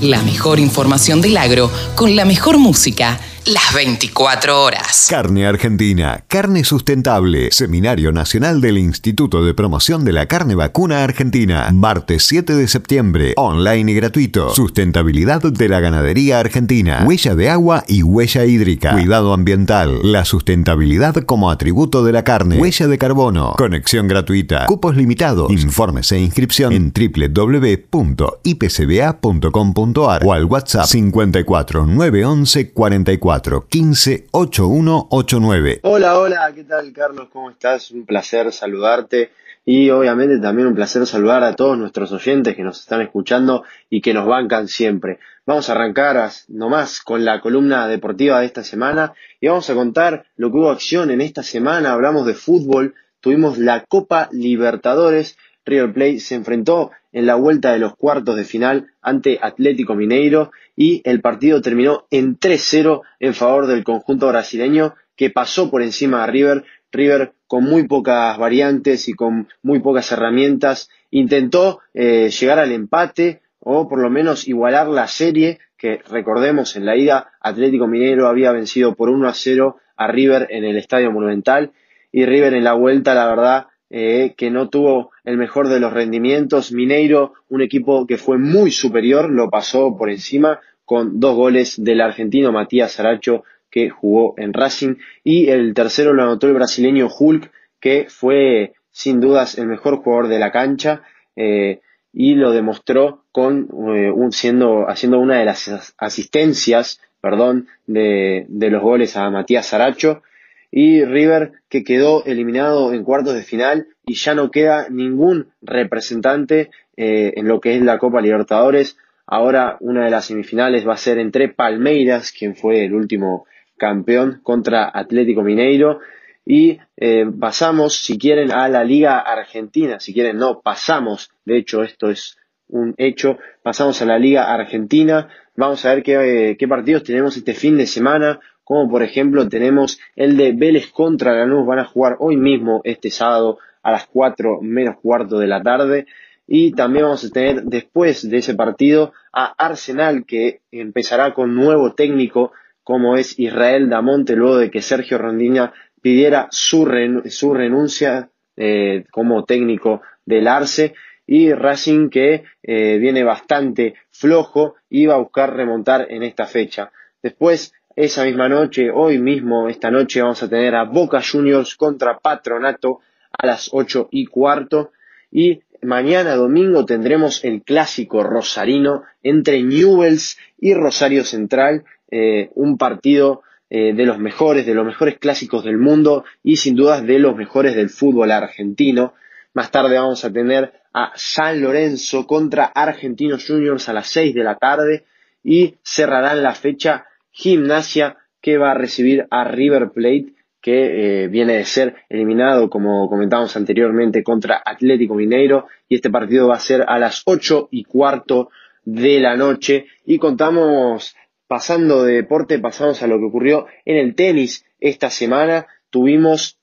La mejor información del agro con la mejor música las 24 horas. Carne Argentina, carne sustentable. Seminario Nacional del Instituto de Promoción de la Carne Vacuna Argentina. Martes 7 de septiembre. Online y gratuito. Sustentabilidad de la ganadería argentina. Huella de agua y huella hídrica. Cuidado ambiental. La sustentabilidad como atributo de la carne. Huella de carbono. Conexión gratuita. Cupos limitados. Informes e inscripción en www.ipcba.com.ar o al WhatsApp 54 911 44 15 8189. Hola, hola, ¿qué tal Carlos? ¿Cómo estás? Un placer saludarte y obviamente también un placer saludar a todos nuestros oyentes que nos están escuchando y que nos bancan siempre. Vamos a arrancar nomás con la columna deportiva de esta semana y vamos a contar lo que hubo acción en esta semana. Hablamos de fútbol, tuvimos la Copa Libertadores River Plate se enfrentó en la vuelta de los cuartos de final ante Atlético Mineiro y el partido terminó en 3-0 en favor del conjunto brasileño que pasó por encima de River. River con muy pocas variantes y con muy pocas herramientas intentó eh, llegar al empate, o por lo menos igualar la serie que recordemos en la ida Atlético Mineiro había vencido por 1 a 0 a River en el Estadio Monumental y River en la vuelta la verdad eh, que no tuvo el mejor de los rendimientos. Mineiro, un equipo que fue muy superior, lo pasó por encima con dos goles del argentino Matías Saracho que jugó en Racing y el tercero lo anotó el brasileño Hulk que fue sin dudas el mejor jugador de la cancha eh, y lo demostró con eh, siendo haciendo una de las asistencias perdón de, de los goles a Matías Saracho y River que quedó eliminado en cuartos de final y ya no queda ningún representante eh, en lo que es la Copa Libertadores. Ahora una de las semifinales va a ser entre Palmeiras, quien fue el último campeón, contra Atlético Mineiro. Y eh, pasamos, si quieren, a la Liga Argentina. Si quieren, no, pasamos. De hecho, esto es un hecho. Pasamos a la Liga Argentina. Vamos a ver qué, qué partidos tenemos este fin de semana como por ejemplo tenemos el de Vélez contra Lanús, van a jugar hoy mismo este sábado a las 4 menos cuarto de la tarde. Y también vamos a tener después de ese partido a Arsenal que empezará con nuevo técnico como es Israel Damonte luego de que Sergio Rondina pidiera su, renuncia eh, como técnico del Arce y Racing que eh, viene bastante flojo y va a buscar remontar en esta fecha. Después esa misma noche, hoy mismo, esta noche, vamos a tener a Boca Juniors contra Patronato a las ocho y cuarto. Y mañana domingo tendremos el clásico rosarino entre Newells y Rosario Central, eh, un partido eh, de los mejores, de los mejores clásicos del mundo y sin dudas de los mejores del fútbol argentino. Más tarde vamos a tener a San Lorenzo contra Argentinos Juniors a las seis de la tarde y cerrarán la fecha Gimnasia que va a recibir a River Plate que eh, viene de ser eliminado, como comentábamos anteriormente, contra Atlético Mineiro. Y este partido va a ser a las ocho y cuarto de la noche. Y contamos, pasando de deporte, pasamos a lo que ocurrió en el tenis esta semana, tuvimos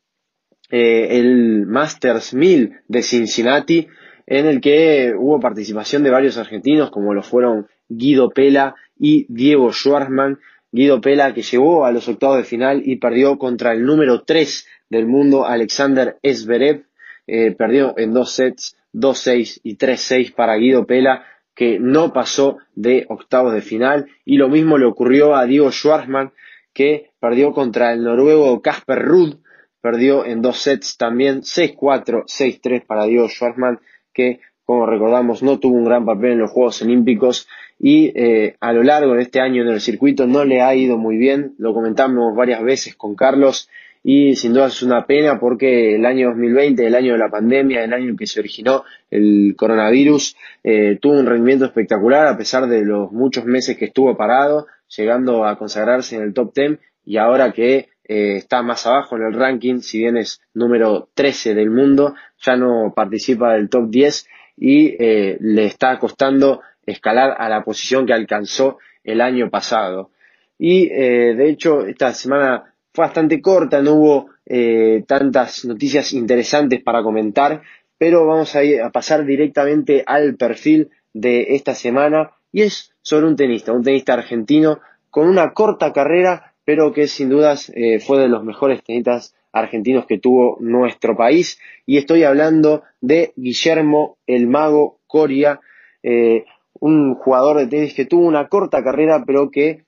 eh, el Masters 1000 de Cincinnati en el que hubo participación de varios argentinos como lo fueron Guido Pela y Diego Schwartzman Guido Pela, que llegó a los octavos de final y perdió contra el número 3 del mundo, Alexander Zverev. Eh, perdió en dos sets, 2-6 y 3-6 para Guido Pela, que no pasó de octavos de final. Y lo mismo le ocurrió a Diego Schwartzman, que perdió contra el noruego Casper Ruud. Perdió en dos sets también, 6-4, 6-3 para Diego Schwartzman, que como recordamos no tuvo un gran papel en los Juegos Olímpicos y eh, a lo largo de este año en el circuito no le ha ido muy bien, lo comentamos varias veces con Carlos. Y sin duda es una pena porque el año 2020, el año de la pandemia, el año en que se originó el coronavirus, eh, tuvo un rendimiento espectacular a pesar de los muchos meses que estuvo parado, llegando a consagrarse en el top 10 y ahora que eh, está más abajo en el ranking, si bien es número 13 del mundo, ya no participa del top 10 y le está costando escalar a la posición que alcanzó el año pasado. Y eh, de hecho esta semana fue bastante corta, no hubo eh, tantas noticias interesantes para comentar, pero vamos a, pasar directamente al perfil de esta semana y es sobre un tenista, un tenista argentino con una corta carrera, pero que sin dudas eh, fue de los mejores tenistas argentinos que tuvo nuestro país. Y estoy hablando de Guillermo el Mago Coria, un jugador de tenis que tuvo una corta carrera, pero que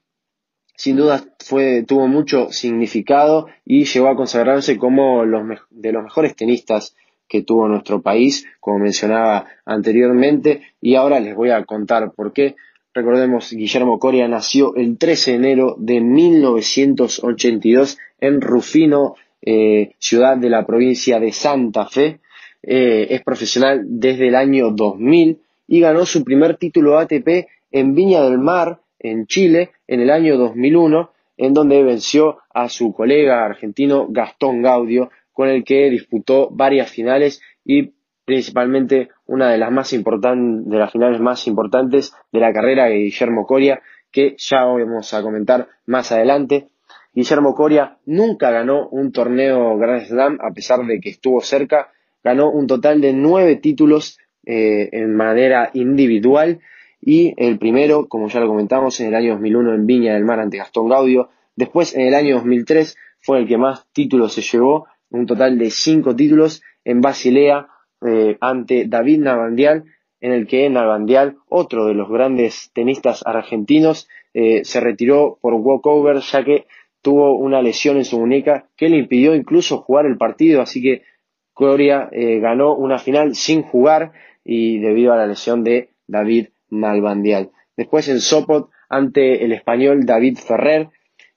sin duda fue, tuvo mucho significado y llegó a consagrarse como los, de los mejores tenistas que tuvo nuestro país, como mencionaba anteriormente, y ahora les voy a contar por qué. Recordemos, Guillermo Coria nació el 13 de enero de 1982 en Rufino, eh, ciudad de la provincia de Santa Fe. Eh, es profesional desde el año 2000 y ganó su primer título ATP en Viña del Mar, en Chile, en el año 2001, en donde venció a su colega argentino Gastón Gaudio, con el que disputó varias finales y principalmente una de las más importantes, de las finales más importantes de la carrera de Guillermo Coria, que ya vamos a comentar más adelante. Guillermo Coria nunca ganó un torneo Grand Slam, a pesar de que estuvo cerca, ganó un total de nueve títulos eh, en manera individual y el primero, como ya lo comentamos, en el año 2001 en Viña del Mar ante Gastón Gaudio. Después, en el año 2003, fue el que más títulos se llevó, un total de cinco títulos en Basilea eh, ante David Navandial, en el que Navandial, otro de los grandes tenistas argentinos, eh, se retiró por walkover ya que tuvo una lesión en su muñeca que le impidió incluso jugar el partido, así que Coria eh, ganó una final sin jugar y debido a la lesión de David Malvandial. Después en Sopot ante el español David Ferrer,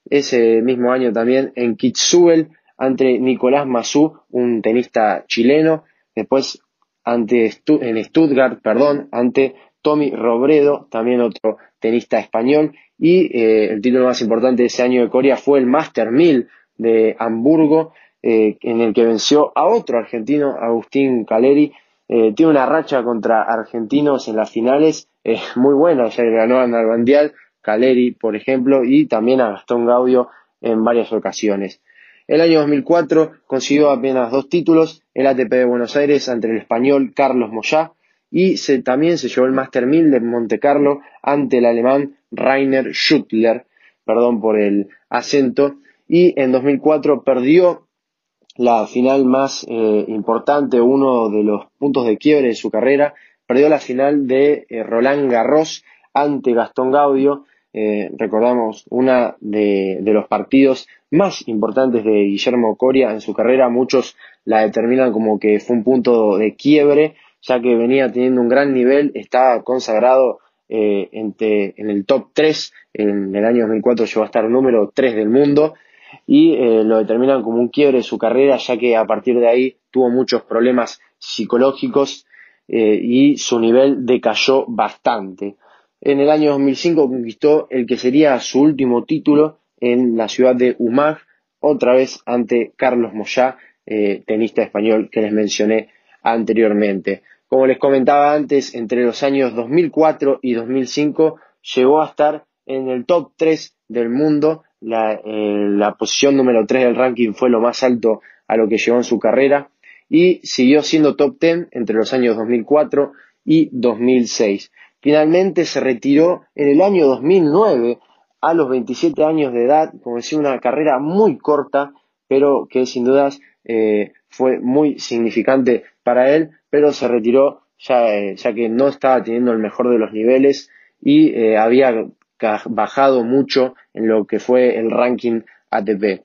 ese mismo año también en Kitsuel ante Nicolás Mazú, un tenista chileno, después ante en Stuttgart, perdón, ante Tommy Robredo, también otro tenista español, y eh, el título más importante de ese año de Corea fue el Master 1000 de Hamburgo, eh, en el que venció a otro argentino, Agustín Caleri. Eh, tiene una racha contra argentinos en las finales muy buena, ya ganó a Nalbandial, Caleri, por ejemplo, y también a Gastón Gaudio en varias ocasiones. El año 2004 consiguió apenas dos títulos, el ATP de Buenos Aires ante el español Carlos Moyá y también se llevó el Master 1000 de Monte Carlo ante el alemán Rainer Schüttler, perdón por el acento, y en 2004 perdió la final más eh, importante, uno de los puntos de quiebre de su carrera, perdió la final de eh, Roland Garros ante Gastón Gaudio. Eh, recordamos, una de, los partidos más importantes de Guillermo Coria en su carrera. Muchos la determinan como que fue un punto de quiebre, ya que venía teniendo un gran nivel, estaba consagrado eh, en el top 3, en el año 2004 llegó a estar número 3 del mundo y eh, lo determinan como un quiebre de su carrera, ya que a partir de ahí tuvo muchos problemas psicológicos y su nivel decayó bastante. En el año 2005 conquistó el que sería su último título en la ciudad de Umag, otra vez ante Carlos Moyá, eh, tenista español que les mencioné anteriormente. Como les comentaba antes, entre los años 2004 y 2005 llegó a estar en el top 3 del mundo. La, eh, la posición número 3 del ranking fue lo más alto a lo que llegó en su carrera y siguió siendo top 10 entre los años 2004 y 2006. Finalmente se retiró en el año 2009 a los 27 años de edad, como decía, una carrera muy corta, pero que sin dudas eh, fue muy significante para él, pero se retiró ya, eh, ya, que no estaba teniendo el mejor de los niveles y había bajado mucho en lo que fue el ranking ATP.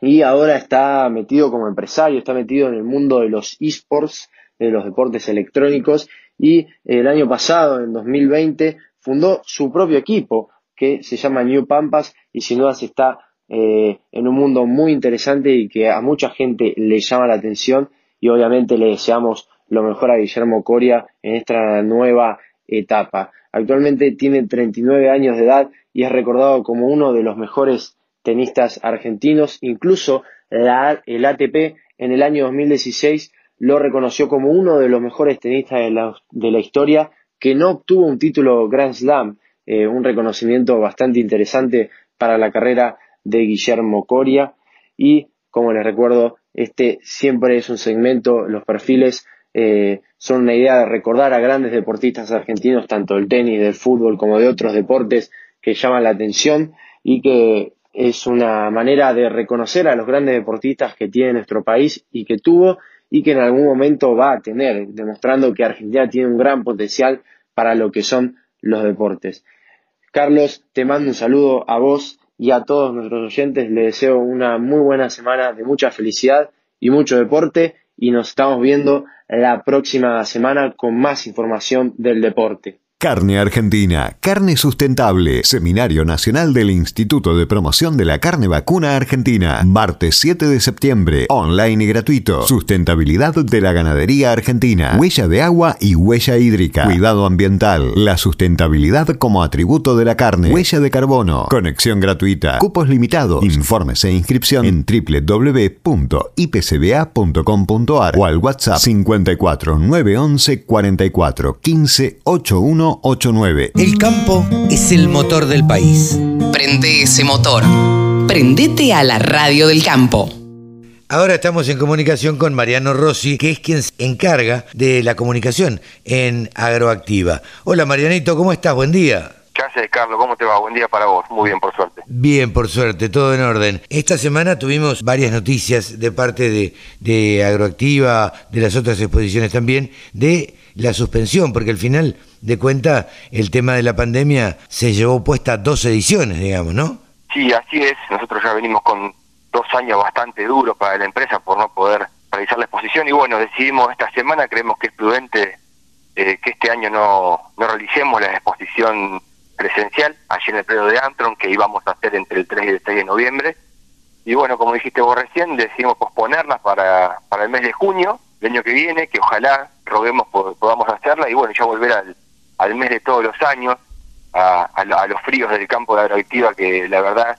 Y ahora está metido como empresario, está metido en el mundo de los esports, de los deportes electrónicos y el año pasado, en 2020, fundó su propio equipo que se llama New Pampas y sin dudas está eh, en un mundo muy interesante y que a mucha gente le llama la atención y obviamente le deseamos lo mejor a Guillermo Coria en esta nueva etapa. Actualmente tiene 39 años de edad y es recordado como uno de los mejores tenistas argentinos, incluso la, el ATP en el año 2016 lo reconoció como uno de los mejores tenistas de la, historia que no obtuvo un título Grand Slam, eh, un reconocimiento bastante interesante para la carrera de Guillermo Coria. Y como les recuerdo, este siempre es un segmento, los perfiles eh, son una idea de recordar a grandes deportistas argentinos, tanto del tenis, del fútbol como de otros deportes que llaman la atención y que es una manera de reconocer a los grandes deportistas que tiene nuestro país y que tuvo y que en algún momento va a tener, demostrando que Argentina tiene un gran potencial para lo que son los deportes. Carlos, te mando un saludo a vos y a todos nuestros oyentes. Les deseo una muy buena semana de mucha felicidad y mucho deporte y nos estamos viendo la próxima semana con más información del deporte. Carne Argentina, carne sustentable, Seminario Nacional del Instituto de Promoción de la Carne Vacuna Argentina, martes 7 de septiembre, online y gratuito. Sustentabilidad de la ganadería argentina, huella de agua y huella hídrica, cuidado ambiental, la sustentabilidad como atributo de la carne, huella de carbono, conexión gratuita, cupos limitados, informes e inscripción en www.ipcba.com.ar o al WhatsApp 54 911 44 15 81 89. El campo es el motor del país. Prende ese motor. Prendete a la radio del campo. Ahora estamos en comunicación con Mariano Rossi, que es quien se encarga de la comunicación en Agroactiva. Hola Marianito, ¿cómo estás? Buen día. ¿Qué haces, Carlos? ¿Cómo te va? Buen día para vos. Muy bien, por suerte. Bien, por suerte, todo en orden. Esta semana tuvimos varias noticias de parte de, de Agroactiva, de las otras exposiciones también, de la suspensión, porque al final de cuenta el tema de la pandemia se llevó puesta dos ediciones, digamos, ¿no? Sí, así es. Nosotros ya venimos con dos años bastante duros para la empresa por no poder realizar la exposición y bueno, decidimos esta semana, creemos que es prudente eh, que este año no, no realicemos la exposición presencial allí en el predio de Antron que íbamos a hacer entre el 3 y el 6 de noviembre. Y bueno, como dijiste vos recién, decidimos posponerlas para, para el mes de junio, el año que viene, que ojalá roguemos podamos hacerla y bueno, ya volver al, al mes de todos los años, a, a, los fríos del campo de agroactiva que la verdad,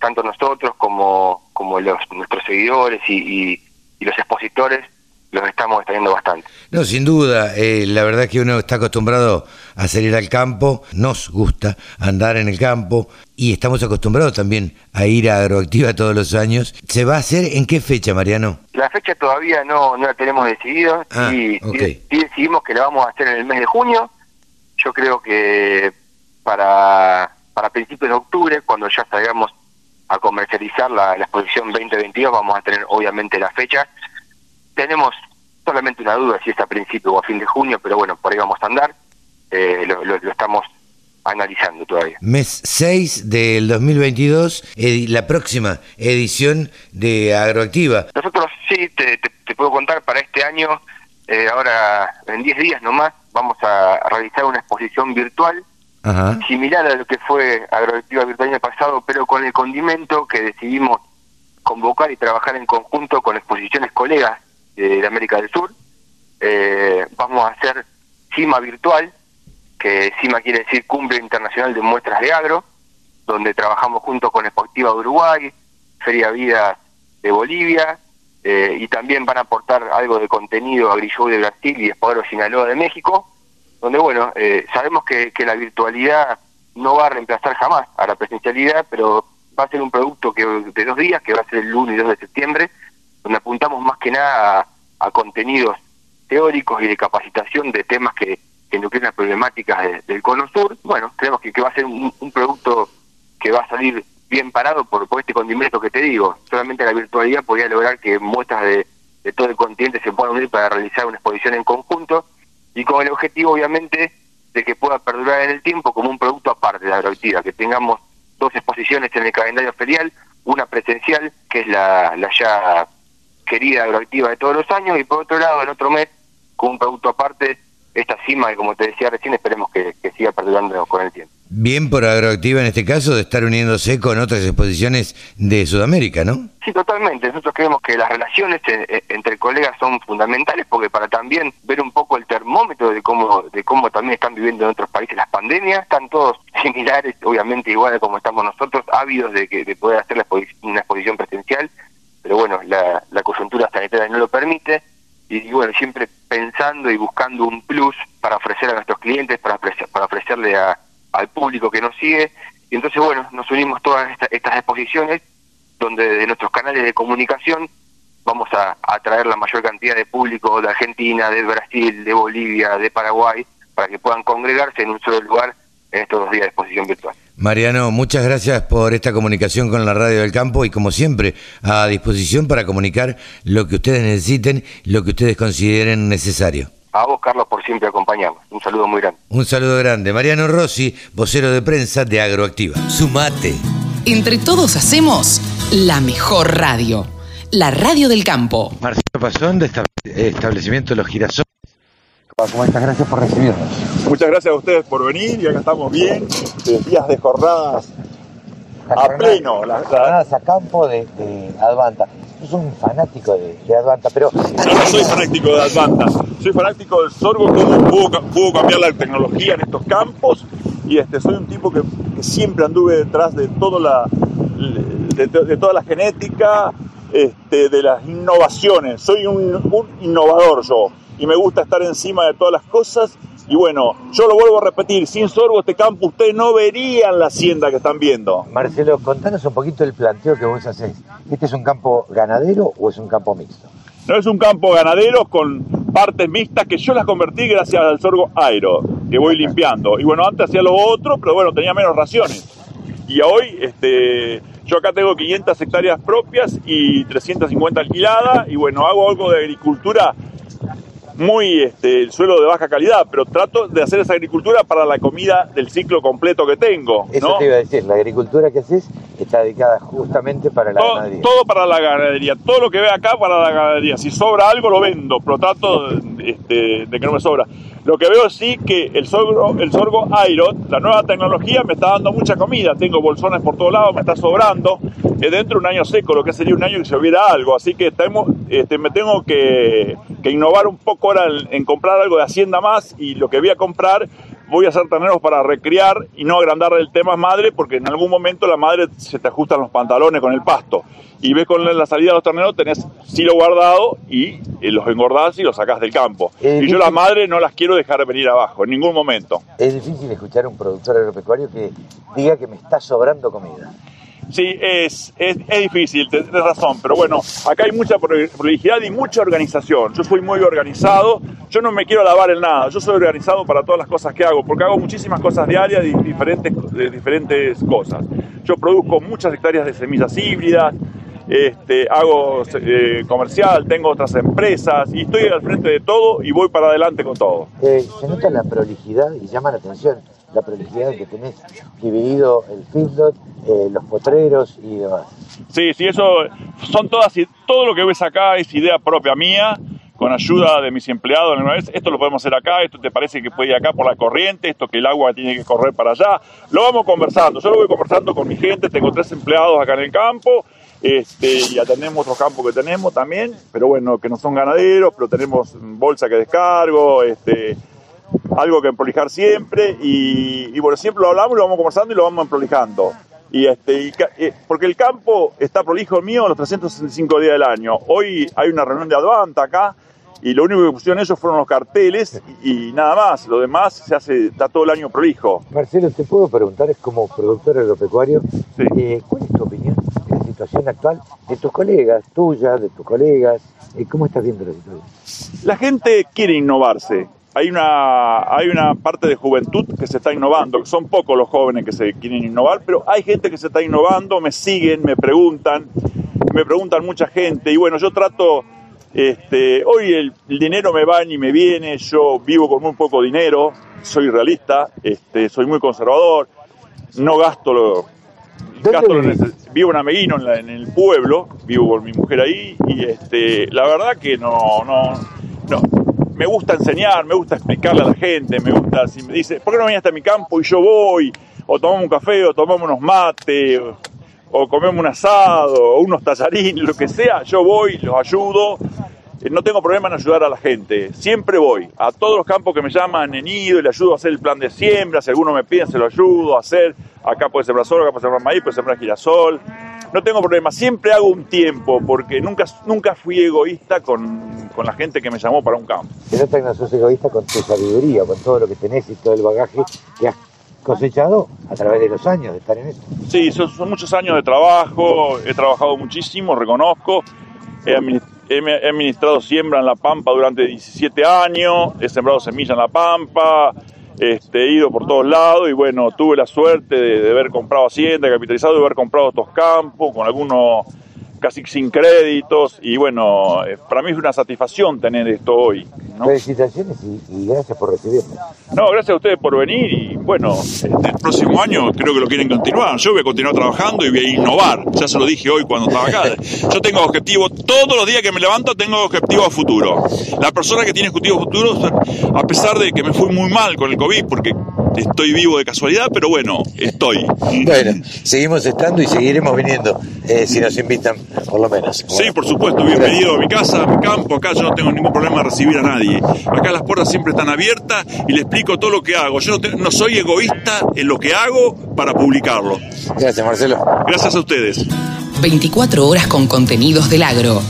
tanto nosotros como, como los, nuestros seguidores y, y, y los expositores los estamos extrayendo bastante. No, sin duda, eh, la verdad que uno está acostumbrado a salir al campo, nos gusta andar en el campo y estamos acostumbrados también a ir a Agroactiva todos los años. ¿Se va a hacer en qué fecha, Mariano? La fecha todavía no, no la tenemos decidida ah, y, okay. y, decidimos que la vamos a hacer en el mes de junio. Yo creo que para, para principios de octubre, cuando ya salgamos a comercializar la, la exposición 2022, vamos a tener obviamente la fecha tenemos solamente una duda si es a principio o a fin de junio, pero bueno, por ahí vamos a andar. Eh, lo, lo, lo, estamos analizando todavía. Mes 6 del 2022, ed la próxima edición de Agroactiva. Nosotros sí, te, te, te puedo contar, para este año, eh, ahora en 10 días nomás, vamos a, realizar una exposición virtual Ajá. similar a lo que fue Agroactiva Virtual el año pasado, pero con el condimento que decidimos convocar y trabajar en conjunto con exposiciones colegas de América del Sur. Eh, vamos a hacer CIMA virtual, que CIMA quiere decir Cumbre Internacional de Muestras de Agro, donde trabajamos junto con Exportiva de Uruguay, Feria Vida de Bolivia, eh, y también van a aportar algo de contenido a Grillow de Brasil y Espadero Sinaloa de México, donde, bueno, eh, sabemos que, que la virtualidad no va a reemplazar jamás a la presencialidad, pero va a ser un producto que de dos días, que va a ser el 1 y 2 de septiembre, donde apuntamos más que nada a, a contenidos teóricos y de capacitación de temas que, que nuclean las problemáticas de, del Cono Sur. Bueno, creemos que, que va a ser un, un, producto que va a salir bien parado por, por este condimento que te digo. Solamente la virtualidad podría lograr que muestras de, todo el continente se puedan unir para realizar una exposición en conjunto y con el objetivo, obviamente, de que pueda perdurar en el tiempo como un producto aparte de la agroactiva, que tengamos dos exposiciones en el calendario ferial, una presencial, que es la, ya querida agroactiva de todos los años, y por otro lado, en otro mes, con un producto aparte, esta cima que, como te decía recién, esperemos que siga perdurando con el tiempo. Bien por Agroactiva en este caso de estar uniéndose con otras exposiciones de Sudamérica, ¿no? Sí, totalmente. Nosotros creemos que las relaciones en, entre colegas son fundamentales porque para también ver un poco el termómetro de cómo de cómo también están viviendo en otros países las pandemias, están todos similares, obviamente iguales como estamos nosotros, ávidos de que de poder hacer la exposición, una exposición presencial, pero bueno, la, la coyuntura sanitaria no lo permite y, bueno, siempre pensando y buscando un plus para ofrecer a nuestros clientes, para para ofrecerle a al público que nos sigue. Y entonces, bueno, nos unimos todas esta, estas exposiciones donde de nuestros canales de comunicación vamos a atraer la mayor cantidad de público de Argentina, de Brasil, de Bolivia, de Paraguay, para que puedan congregarse en un solo lugar en estos dos días de exposición virtual. Mariano, muchas gracias por esta comunicación con la Radio del Campo y como siempre a disposición para comunicar lo que ustedes necesiten, lo que ustedes consideren necesario. A vos, Carlos, por siempre acompañarnos. Un saludo muy grande. Un saludo grande. Mariano Rossi, vocero de prensa de Agroactiva. Sumate. Entre todos hacemos la mejor radio. La radio del campo. Marcelo Pasón, de establecimiento Los Girasoles. ¿Cómo estás? Gracias por recibirnos. Muchas gracias a ustedes por venir y acá estamos bien. Días de jornadas a pleno. Las jornadas a campo de, de Advanta sos un fanático de, de, Advanta, pero... No, no soy fanático de Advanta, soy fanático del sorgo, cómo pudo, pudo, cambiar la tecnología en estos campos, y este, soy un tipo que, que siempre anduve detrás de, todo la, de, de toda la genética, este, de las innovaciones, soy un, un innovador yo, y me gusta estar encima de todas las cosas Y bueno, yo lo vuelvo a repetir, sin sorgo este campo ustedes no verían la hacienda que están viendo. Marcelo, contanos un poquito el planteo que vos haces. ¿Este es un campo ganadero o es un campo mixto? No es un campo ganadero con partes mixtas que yo las convertí gracias al sorgo aero, que voy limpiando. Y bueno, antes hacía lo otro, pero bueno, tenía menos raciones. Y hoy, este, yo acá tengo 500 hectáreas propias y 350 alquiladas. Y bueno, hago algo de agricultura muy este, el suelo de baja calidad, pero trato de hacer esa agricultura para la comida del ciclo completo que tengo. Eso ¿no? te iba a decir, la agricultura que haces está dedicada justamente para la todo, ganadería. todo para la ganadería, todo lo que ve acá para la ganadería. Si sobra algo lo vendo, pero trato este, de que no me sobra. Lo que veo sí que el sorgo, el sorgo Iron, la nueva tecnología, me está dando mucha comida. Tengo bolsones por todos lados, me está sobrando. Es dentro de un año seco, lo que sería un año que se hubiera algo. Así que este, me tengo que, que innovar un poco ahora en, en comprar algo de Hacienda más y lo que voy a comprar voy a hacer terneros para recriar y no agrandar el tema madre, porque en algún momento la madre se te ajustan los pantalones con el pasto. Y ves con la salida de los terneros, tenés silo guardado y eh, los engordás y los sacás del campo. Y yo las madres no las quiero dejar venir abajo, en ningún momento. Es difícil escuchar a un productor agropecuario que diga que me está sobrando comida. Sí, es, es, es difícil, tenés razón, pero bueno, acá hay mucha prolijidad y mucha organización. Yo soy muy organizado, yo no me quiero lavar en nada, yo soy organizado para todas las cosas que hago, porque hago muchísimas cosas diarias de diferentes, de diferentes cosas. Yo produzco muchas hectáreas de semillas híbridas, este, hago eh, comercial, tengo otras empresas y estoy al frente de todo y voy para adelante con todo. Eh, se nota la prolijidad y llama la atención la prolijidad que tenés dividido el feedlot, eh, los potreros y demás. Sí, sí, eso son todas, todo lo que ves acá es idea propia mía, con ayuda de mis empleados alguna vez, esto lo podemos hacer acá, esto te parece que puede ir acá por la corriente, esto que el agua tiene que correr para allá, lo vamos conversando, yo lo voy conversando con mi gente, tengo tres empleados acá en el campo, este, y atendemos otros campos que tenemos también, pero bueno, que no son ganaderos, pero tenemos bolsa que descargo, este, algo que emprolijar siempre y, y, bueno, siempre lo hablamos, lo vamos conversando y lo vamos emprolijando. Y este, y, eh, porque el campo está prolijo mío los 365 días del año. Hoy hay una reunión de Advanta acá y lo único que pusieron ellos fueron los carteles y, y, nada más. Lo demás se hace, está todo el año prolijo. Marcelo, te puedo preguntar, es como productor agropecuario, sí. eh, ¿cuál es tu opinión de la situación actual de tus colegas, tuya, de tus colegas? Eh, ¿Cómo estás viendo la situación? La gente quiere innovarse hay una, hay una parte de juventud que se está innovando, son pocos los jóvenes que se quieren innovar, pero hay gente que se está innovando, me siguen, me preguntan, me preguntan mucha gente, y bueno, yo trato, este, hoy el, el dinero me va y me viene, yo vivo con muy poco dinero, soy realista, este, soy muy conservador, no gasto lo, gasto lo vivo en Ameguino, en, la, en, el pueblo, vivo con mi mujer ahí, y este, la verdad que no, no, no, me gusta enseñar, me gusta explicarle a la gente, me gusta, si me dice, ¿por qué no venís hasta mi campo y yo voy? O tomamos un café, o tomamos unos mates, o, o, comemos un asado, o unos tallarines, lo que sea, yo voy, los ayudo. No tengo problema en ayudar a la gente, siempre voy. A todos los campos que me llaman en ido y le ayudo a hacer el plan de siembra, si alguno me pide, se lo ayudo a hacer. Acá puede sembrar sol, acá puede sembrar maíz, puede sembrar girasol. No tengo problema, siempre hago un tiempo, porque nunca, nunca fui egoísta con, con la gente que me llamó para un campo. Se nota que no sos egoísta con tu sabiduría, con todo lo que tenés y todo el bagaje que has cosechado a través de los años de estar en esto. Sí, son, son muchos años de trabajo, he trabajado muchísimo, reconozco. He, he administrado siembra en La Pampa durante 17 años, he sembrado semilla en La Pampa, este, ido por todos lados y bueno, tuve la suerte de, de haber comprado hacienda, capitalizado, de haber comprado estos campos con algunos casi sin créditos y bueno, eh, para mí es una satisfacción tener esto hoy. ¿No? Felicitaciones y, y, gracias por recibirme. No, gracias a ustedes por venir y bueno, el próximo año creo que lo quieren continuar. Yo voy a continuar trabajando y voy a innovar. Ya se lo dije hoy cuando estaba acá. Yo tengo objetivos, todos los días que me levanto tengo objetivos a futuro. La persona que tiene objetivos futuros, a pesar de que me fui muy mal con el COVID, porque estoy vivo de casualidad, pero bueno, estoy. Bueno, seguimos estando y seguiremos viniendo, eh, si nos invitan, por lo menos. Sí, por supuesto, bienvenido a mi casa, a mi campo, acá yo no tengo ningún problema de recibir a nadie. Acá las puertas siempre están abiertas y le explico todo lo que hago. Yo no, te, no soy egoísta en lo que hago para publicarlo. Gracias, Marcelo. Gracias a ustedes. 24 horas con contenidos del agro.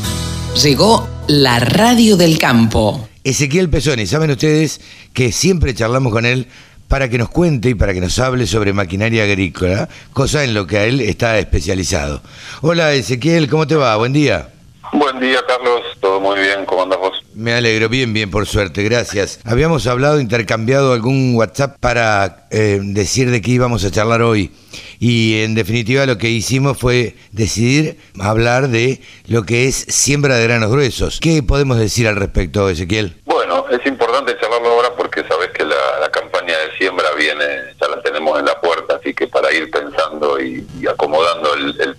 Llegó la radio del campo. Ezequiel Pesoni. Saben ustedes que siempre charlamos con él para que nos cuente y para que nos hable sobre maquinaria agrícola, cosa en lo que a él está especializado. Hola Ezequiel, ¿cómo te va? Buen día. Buen día, Carlos. Todo muy bien. ¿Cómo andas vos? Me alegro, bien, bien, por suerte, gracias. Habíamos hablado, intercambiado algún WhatsApp para eh, decir de qué íbamos a charlar hoy. Y en definitiva lo que hicimos fue decidir hablar de lo que es siembra de granos gruesos. ¿Qué podemos decir al respecto, Ezequiel? Bueno, es importante charlarlo ahora porque sabes que la, campaña de siembra viene, ya la tenemos en la puerta, así que para ir pensando y, acomodando el, el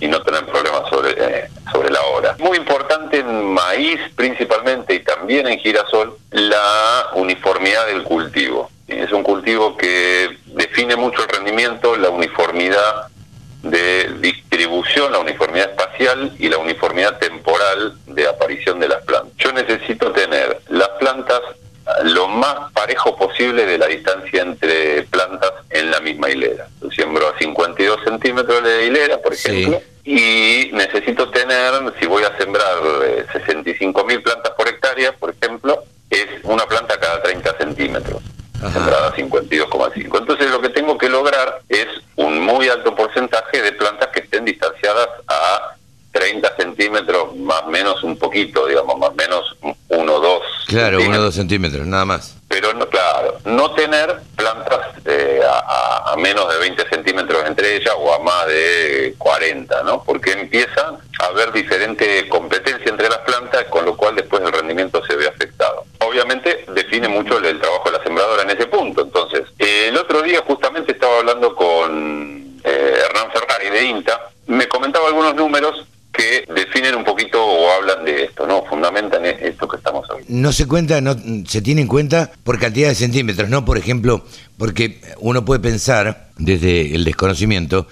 y no tener problemas sobre, eh, sobre la hora. Muy importante en maíz principalmente y también en girasol la uniformidad del cultivo. Es un cultivo que define mucho el rendimiento, la uniformidad de distribución, la uniformidad espacial y la uniformidad temporal de aparición de las plantas. Yo necesito tener las plantas lo más parejo posible de la distancia entre plantas en la misma hilera. Yo siembro a 52 centímetros de hilera, por ejemplo, y necesito tener, si voy a sembrar 65 eh, mil plantas por hectárea, por ejemplo, es una planta cada 30 centímetros. Sembrada 52,5. Entonces lo que tengo que lograr es un muy alto porcentaje de plantas que estén distanciadas a 30 centímetros, más o menos un poquito, digamos, más o menos 1 o 2. Claro, 1 o 2 centímetros, nada más. Pero, no, claro, no tener plantas eh, a, menos de 20 centímetros entre ellas o a más de 40, ¿no? Porque empieza a haber diferente competencia entre las plantas, con lo cual después el rendimiento se ve afectado. Obviamente define mucho el, trabajo de la sembradora en ese punto. Entonces, el otro día justamente estaba hablando con eh, Hernán Ferrari de INTA, me comentaba algunos números que definen un poquito o hablan de esto, ¿no? Fundamentan e-, esto que estamos hablando. No se cuenta, no se tiene en cuenta por cantidad de centímetros, ¿no? Por ejemplo, porque uno puede pensar, desde el desconocimiento,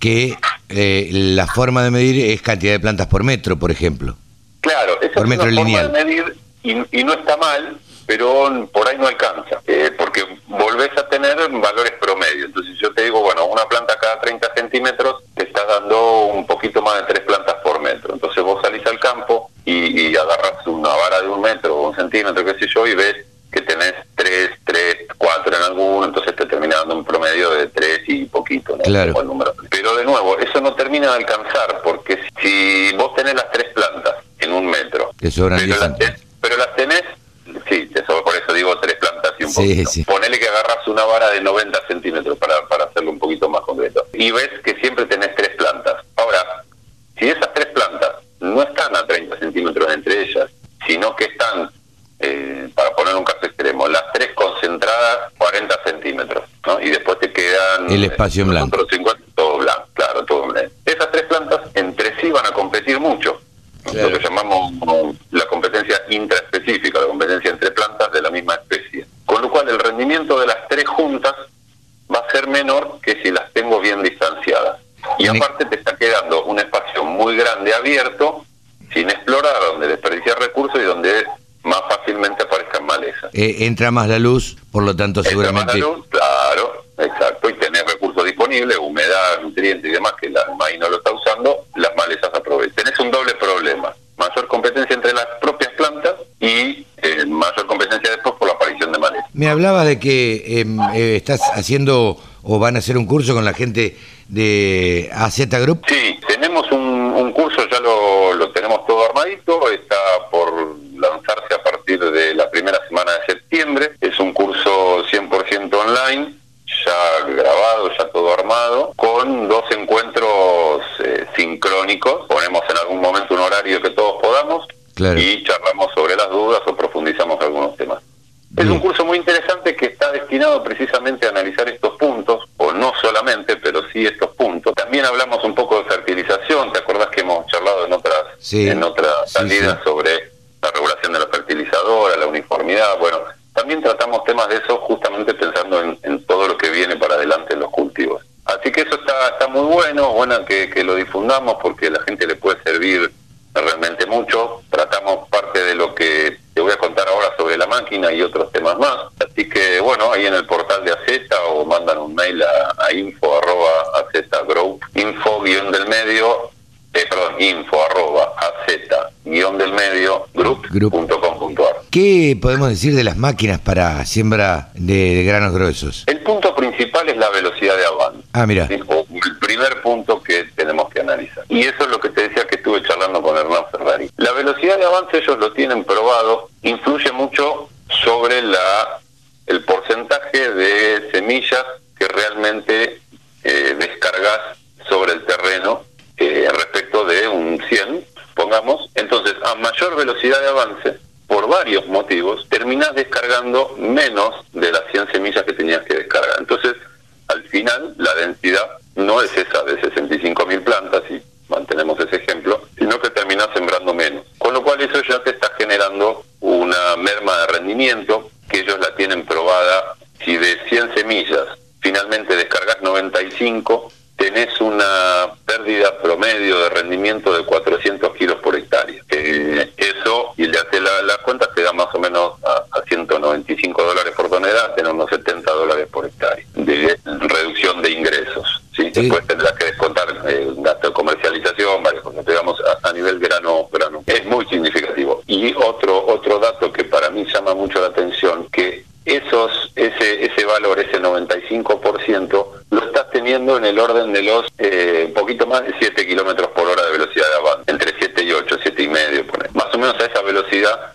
que eh, la forma de medir es cantidad de plantas por metro, por ejemplo. Claro, esa por es metro una lineal. Forma de medir y, y no está mal, pero por ahí no alcanza, eh, porque volvés a tener valores promedio. Entonces yo te digo, bueno, una planta cada 30 centímetros te está dando un poquito más de tres plantas metro. Entonces vos salís al campo y, agarras una vara de un metro o un centímetro, qué sé yo, y ves que tenés tres, tres, cuatro en alguno, entonces te termina dando un promedio de tres y poquito, ¿no? Claro. Pero de nuevo, eso no termina de alcanzar, porque si vos tenés las tres plantas en un metro, pero, las pero las tenés Sí, eso, por eso digo tres plantas y un poquito. Ponele que agarras una vara de 90 centímetros para, para hacerlo un poquito más concreto. Y ves que siempre tenés tres plantas. Ahora, si esas tres plantas no están a 30 centímetros entre ellas, sino que están, eh, para poner un caso extremo, las tres concentradas 40 centímetros, ¿no? Y después te quedan... El espacio en blanco. 50, todo blanco, claro, todo blanco. Esas tres plantas entre sí van a competir mucho lo que llamamos la competencia intraespecífica, la competencia entre plantas de la misma especie. Con lo cual el rendimiento de las tres juntas va a ser menor que si las tengo bien distanciadas. Y aparte te está quedando un espacio muy grande abierto, sin explorar, donde desperdiciar recursos y donde más fácilmente aparezcan malezas. Eh, entra más la luz, por lo tanto seguramente... La luz, claro, exacto, y tener recursos disponibles, humedad, nutrientes y demás, que la maíz no lo está usando, las malezas aprovechan. Tenés un doble problema, mayor competencia entre las propias plantas y eh, mayor competencia después por la aparición de malezas. Me hablaba de que em, eh, estás haciendo o van a hacer un curso con la gente de AZ Group. Sí, tenemos un, curso, ya lo, lo tenemos todo armadito, está por lanzarse a partir de la primera semana de septiembre. Es un curso 100% online ya grabado, ya todo armado, con dos encuentros eh, sincrónicos. Ponemos en algún momento un horario que todos podamos y charlamos sobre las dudas o profundizamos algunos temas. Es un curso muy interesante que está destinado precisamente a analizar estos puntos, o no solamente, pero sí estos puntos. También hablamos un poco de fertilización, ¿te acordás que hemos charlado en en otras salidas sobre la regulación de la fertilizadora, la uniformidad? Bueno, también tratamos temas de eso justamente pensando en, todo lo que viene para adelante en los cultivos. Así que eso está, está muy bueno, bueno que, lo difundamos porque a la gente le puede servir realmente mucho. Tratamos parte de lo que te voy a contar ahora sobre la máquina y otros temas más. Así que bueno, ahí en el portal de AZ o mandan un mail a, info arroba info guion del medio, eh, perdón, info arroba az guion del medio group.com.ar. ¿Qué podemos decir de las máquinas para siembra de, de granos gruesos? El punto principal es la velocidad de avance. Ah, mira. ¿sí? O el primer punto que tenemos que analizar. Y eso es lo que te decía que estuve charlando con Hernán Ferrari. La velocidad de avance ellos lo tienen probado, influye mucho sobre la el porcentaje de semillas que realmente eh, descargas sobre el terreno eh, respecto de un 100, pongamos. Entonces, a mayor velocidad de avance, por varios motivos, terminás descargando menos de las 100 semillas que tenías que descargar. Entonces, al final, la densidad no es esa de 65.000 plantas, y mantenemos ese ejemplo, sino que terminás sembrando menos. Con lo cual, eso ya te está generando una merma de rendimiento que ellos la tienen probada. Si de 100 semillas finalmente descargas 95, tenés una pérdida promedio de rendimiento de 400 kilos por hectárea. Eh, eso, y le hace la, la cuenta, te da más o menos a, a 195 dólares por tonelada, tenés unos 70 dólares por hectárea de reducción de ingresos. ¿sí? Después tendrás que descontar eh, gasto de comercialización, varias cosas, digamos, a, a nivel grano, grano. Es muy significativo. Y otro, otro dato que para mí llama mucho la atención, que esos ese ese valor, ese 95%, lo estás teniendo en el orden de los eh, poquito más de 7 kilómetros por hora de velocidad de avance, entre 7 y 8, 7 y medio, más o menos a esa velocidad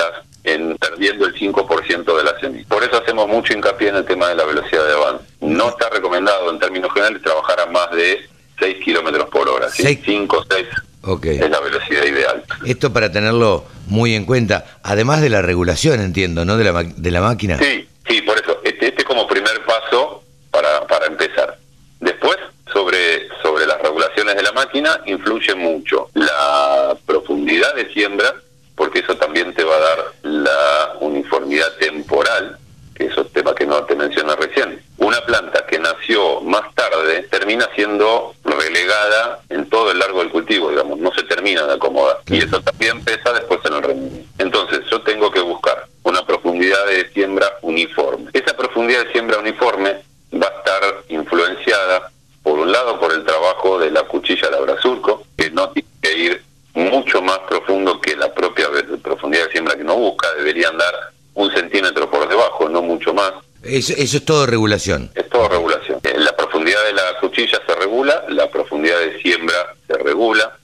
estás en, perdiendo el 5% de la semilla. Por eso hacemos mucho hincapié en el tema de la velocidad de avance. No está recomendado en términos generales trabajar a más de 6 kilómetros por hora, ¿sí? 5, 6 Ok. es la velocidad ideal. Esto para tenerlo muy en cuenta, además de la regulación, entiendo, ¿no? De la, de la máquina. Sí, sí, por eso. Este, este como primer paso para, para empezar. Después, sobre, sobre las regulaciones de la máquina, influye mucho la profundidad de siembra, porque eso también te va a dar la uniformidad temporal, que es un tema que no te mencioné recién. Una planta que nació más tarde termina siendo relegada en todo el largo del cultivo, digamos, no se termina de acomodar. Y eso también pesa después en el rendimiento. Entonces yo tengo que buscar una profundidad de siembra uniforme. Esa profundidad de siembra uniforme va a estar influenciada, por un lado, por el trabajo de la cuchilla labra surco, que no tiene que ir mucho más profundo que la propia profundidad de siembra que uno busca, deberían dar un centímetro por debajo, no mucho más. Eso, eso es todo regulación. Es todo regulación. Eh, La profundidad de la cuchilla se regula, la profundidad de siembra se regula.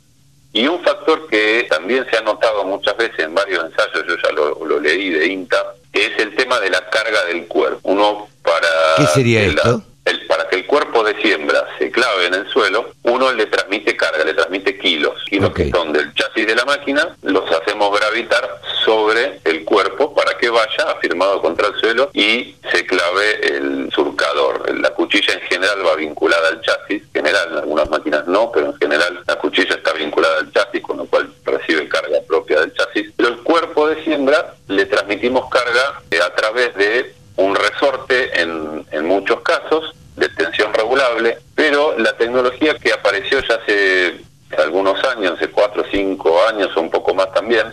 Y un factor que también se ha notado muchas veces en varios ensayos, yo ya lo, lo leí de INTA, es el tema de la carga del cuerpo. Uno para ¿Qué sería la- esto? El- para que el cuerpo de siembra se clave en el suelo, uno le transmite carga, le transmite kilos. Kilos que son del chasis de la máquina, los hacemos gravitar sobre el cuerpo para que vaya afirmado contra el suelo y se clave el surcador. La cuchilla en general va vinculada al chasis, en general, en algunas máquinas no, pero en general la cuchilla está vinculada al chasis, con lo cual recibe carga propia del chasis. Pero el cuerpo de siembra le transmitimos carga eh, a través de un resorte en, en muchos casos de tensión regulable, pero la tecnología que apareció ya hace algunos años, hace cuatro o cinco años o un poco más también,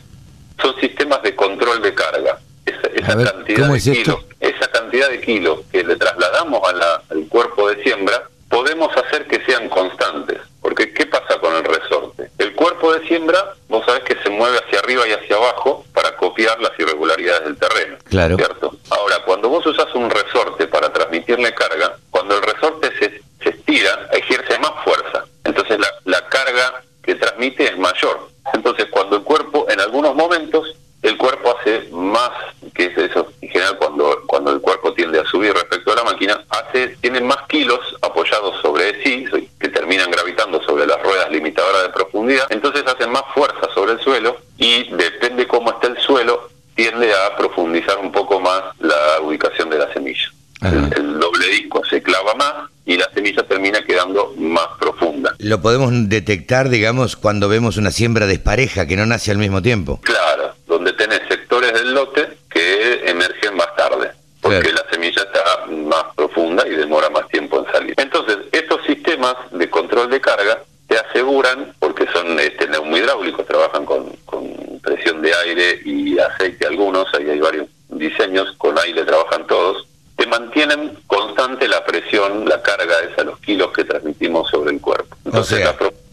son sistemas de control de carga. Esa, esa A ver, cantidad ¿cómo de es esto? esa cantidad de kilos que le trasladamos a la- al cuerpo de siembra, podemos hacer que sean constantes. Porque ¿qué pasa con el resorte? El cuerpo de siembra, vos sabés que se mueve hacia arriba y hacia abajo para copiar las irregularidades del terreno. Claro. ¿Cierto? Ahora, cuando vos usás un resorte para transmitirle carga, cuando el resorte se, se estira, ejerce más fuerza. Entonces la, la carga que transmite es mayor. Entonces cuando el cuerpo, en algunos momentos, el cuerpo hace más, que es eso, en general cuando, cuando el cuerpo tiende a subir respecto a la máquina, hace, tiene más kilos apoyados sobre sí, que terminan gravitando sobre las ruedas limitadoras de profundidad, entonces hacen más fuerza sobre el suelo y depende cómo está el suelo, tiende a profundizar un poco más la ubicación de la semilla. El, el doble disco se clava más y la semilla termina quedando más profunda. Lo podemos detectar, digamos, cuando vemos una siembra despareja que no nace al mismo tiempo.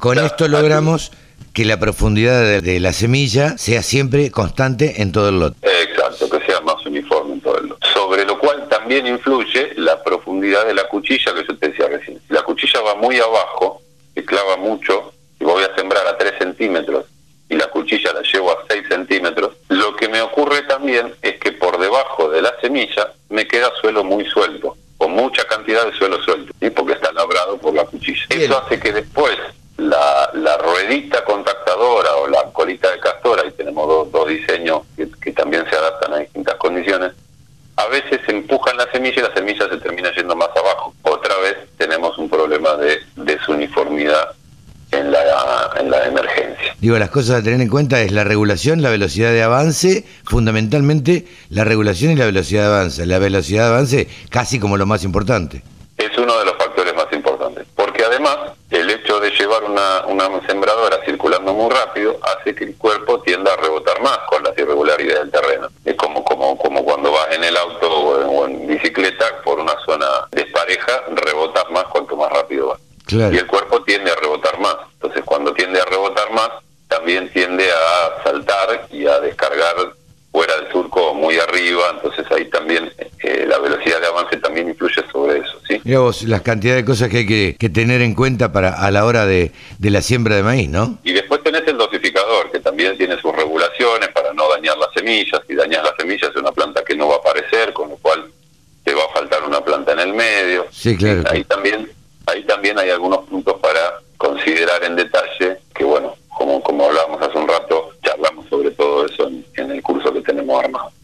Con esto logramos que la profundidad de, la semilla sea siempre constante en todo el lote. Exacto, que sea más uniforme en todo el lote. Sobre lo cual también influye la profundidad de la cuchilla que yo te decía recién. Si la cuchilla va muy abajo, Digo, las cosas a tener en cuenta es la regulación, la velocidad de avance, fundamentalmente la regulación y la velocidad de avance. La velocidad de avance casi como lo más importante. Es uno de los factores más importantes, porque además el hecho de llevar una, una sembradora circulando muy rápido hace que el cuerpo tienda a rebotar más con las irregularidades del terreno. Es como, como, como cuando vas en el auto o en, o en bicicleta por una zona despareja, rebotas más cuanto más rápido vas. Claro. Y el cuerpo tiende a rebotar más. Entonces, cuando tiende a rebotar más, también tiende a saltar y fuera del surco muy arriba. Entonces, ahí también eh, la velocidad de avance también influye sobre eso. ¿sí? Mira vos, las cantidades de cosas que hay que, que tener en cuenta para a la hora de, de la siembra de maíz, ¿no? Y después tenés el dosificador, que también tiene sus regulaciones para no dañar las semillas. Si dañas las semillas, es una planta que no va a aparecer, con lo cual te va a faltar una planta en el medio. Sí, claro. Ahí también, ahí también hay algunos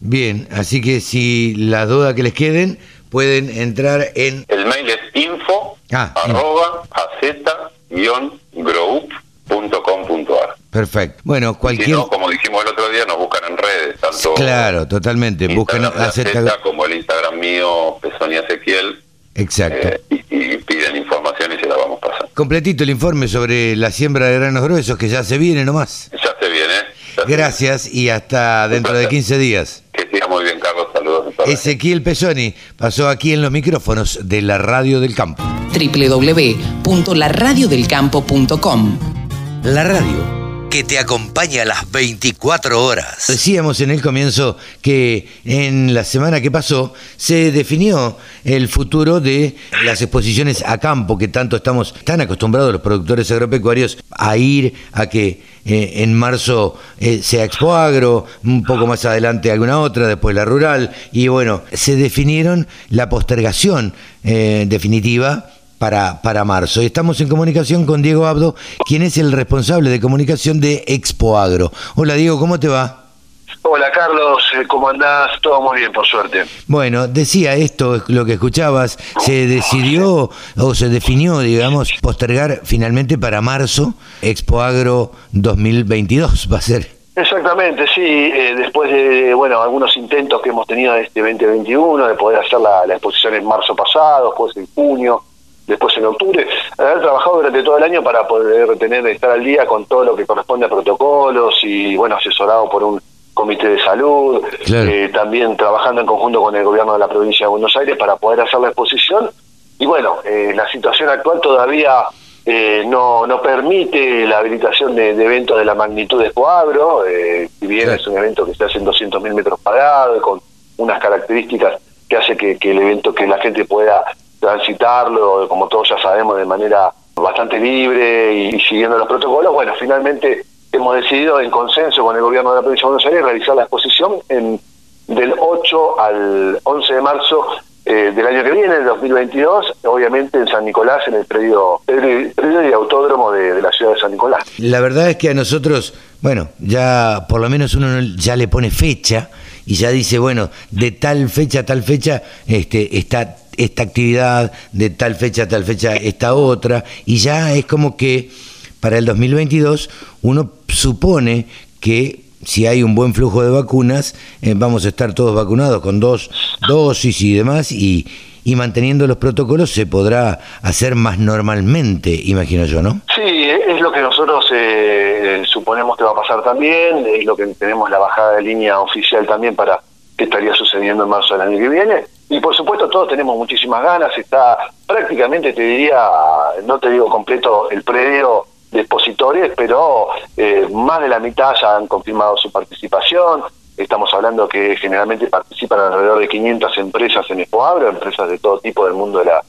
Bien, así que si las dudas que les queden, pueden entrar en... El mail es info Ah, arroba group.com.ar. Perfecto. Bueno, Si cualquier... no, como dijimos el otro día, nos buscan en redes, tanto Claro, totalmente. Acerca... Aceta, como el Instagram mío, Pesonia Ezequiel, Exacto. eh, y, y piden información y se la vamos pasando. Completito el informe sobre la siembra de granos gruesos, que ya se viene nomás. Ya se viene, ya se Gracias y hasta dentro de 15 días. viene. Que siga muy bien, Carlos. Saludos. Hasta luego. Ezequiel Pesoni pasó aquí en los micrófonos de la Radio del Campo. www.laradiodelcampo.com La radio que te acompaña a las 24 horas. Decíamos en el comienzo que en la semana que pasó se definió el futuro de las exposiciones a campo que tanto estamos tan acostumbrados los productores agropecuarios a ir a que eh, en marzo eh, sea Expo Agro, un poco más adelante alguna otra, después la rural y bueno, se definieron la postergación eh, definitiva para, para marzo. Y estamos en comunicación con Diego Abdo, quien es el responsable de comunicación de Expo Agro. Hola Diego, ¿cómo te va? Hola Carlos, eh, ¿cómo andás? Todo muy bien, por suerte. Bueno, decía esto, es lo que escuchabas, se decidió o se definió, digamos, postergar finalmente para marzo Expo Agro 2022, va a ser. Exactamente, sí, eh, después de, bueno, algunos intentos que hemos tenido en este 2021, de poder hacer la, la exposición en marzo pasado, después en junio, después en octubre, haber trabajado durante todo el año para poder tener, estar al día con todo lo que corresponde a protocolos y, bueno, asesorado por un comité de salud, Claro. eh, también trabajando en conjunto con el gobierno de la provincia de Buenos Aires para poder hacer la exposición. Y bueno, eh, la situación actual todavía eh, no, no permite la habilitación de, de eventos de la magnitud de Expoagro, eh, si bien Claro. es un evento que se hace en 200.000 metros cuadrados, con unas características que hace que, que el evento, que la gente pueda transitarlo, como todos ya sabemos, de manera bastante libre y, y siguiendo los protocolos, bueno, finalmente hemos decidido en consenso con el gobierno de la provincia de Buenos Aires realizar la exposición en, del 8 al 11 de marzo eh, del año que viene, el 2022, obviamente en San Nicolás, en el predio, predio, y autódromo de, de la ciudad de San Nicolás. La verdad es que a nosotros, bueno, ya por lo menos uno ya le pone fecha y ya dice, bueno, de tal fecha a tal fecha este, está esta actividad, de tal fecha a tal fecha esta otra, y ya es como que para el 2022 uno supone que si hay un buen flujo de vacunas, eh, vamos a estar todos vacunados con dos dosis y demás, y, y manteniendo los protocolos se podrá hacer más normalmente, imagino yo, ¿no? Sí, es lo que nosotros eh, suponemos que va a pasar también, es lo que tenemos la bajada de línea oficial también para que estaría sucediendo en marzo del año que viene. Y por supuesto todos tenemos muchísimas ganas, está prácticamente, te diría, no te digo completo el predio de expositores, pero eh, más de la mitad ya han confirmado su participación. Estamos hablando que generalmente participan alrededor de 500 empresas en Expoagro, empresas de todo tipo del mundo de la,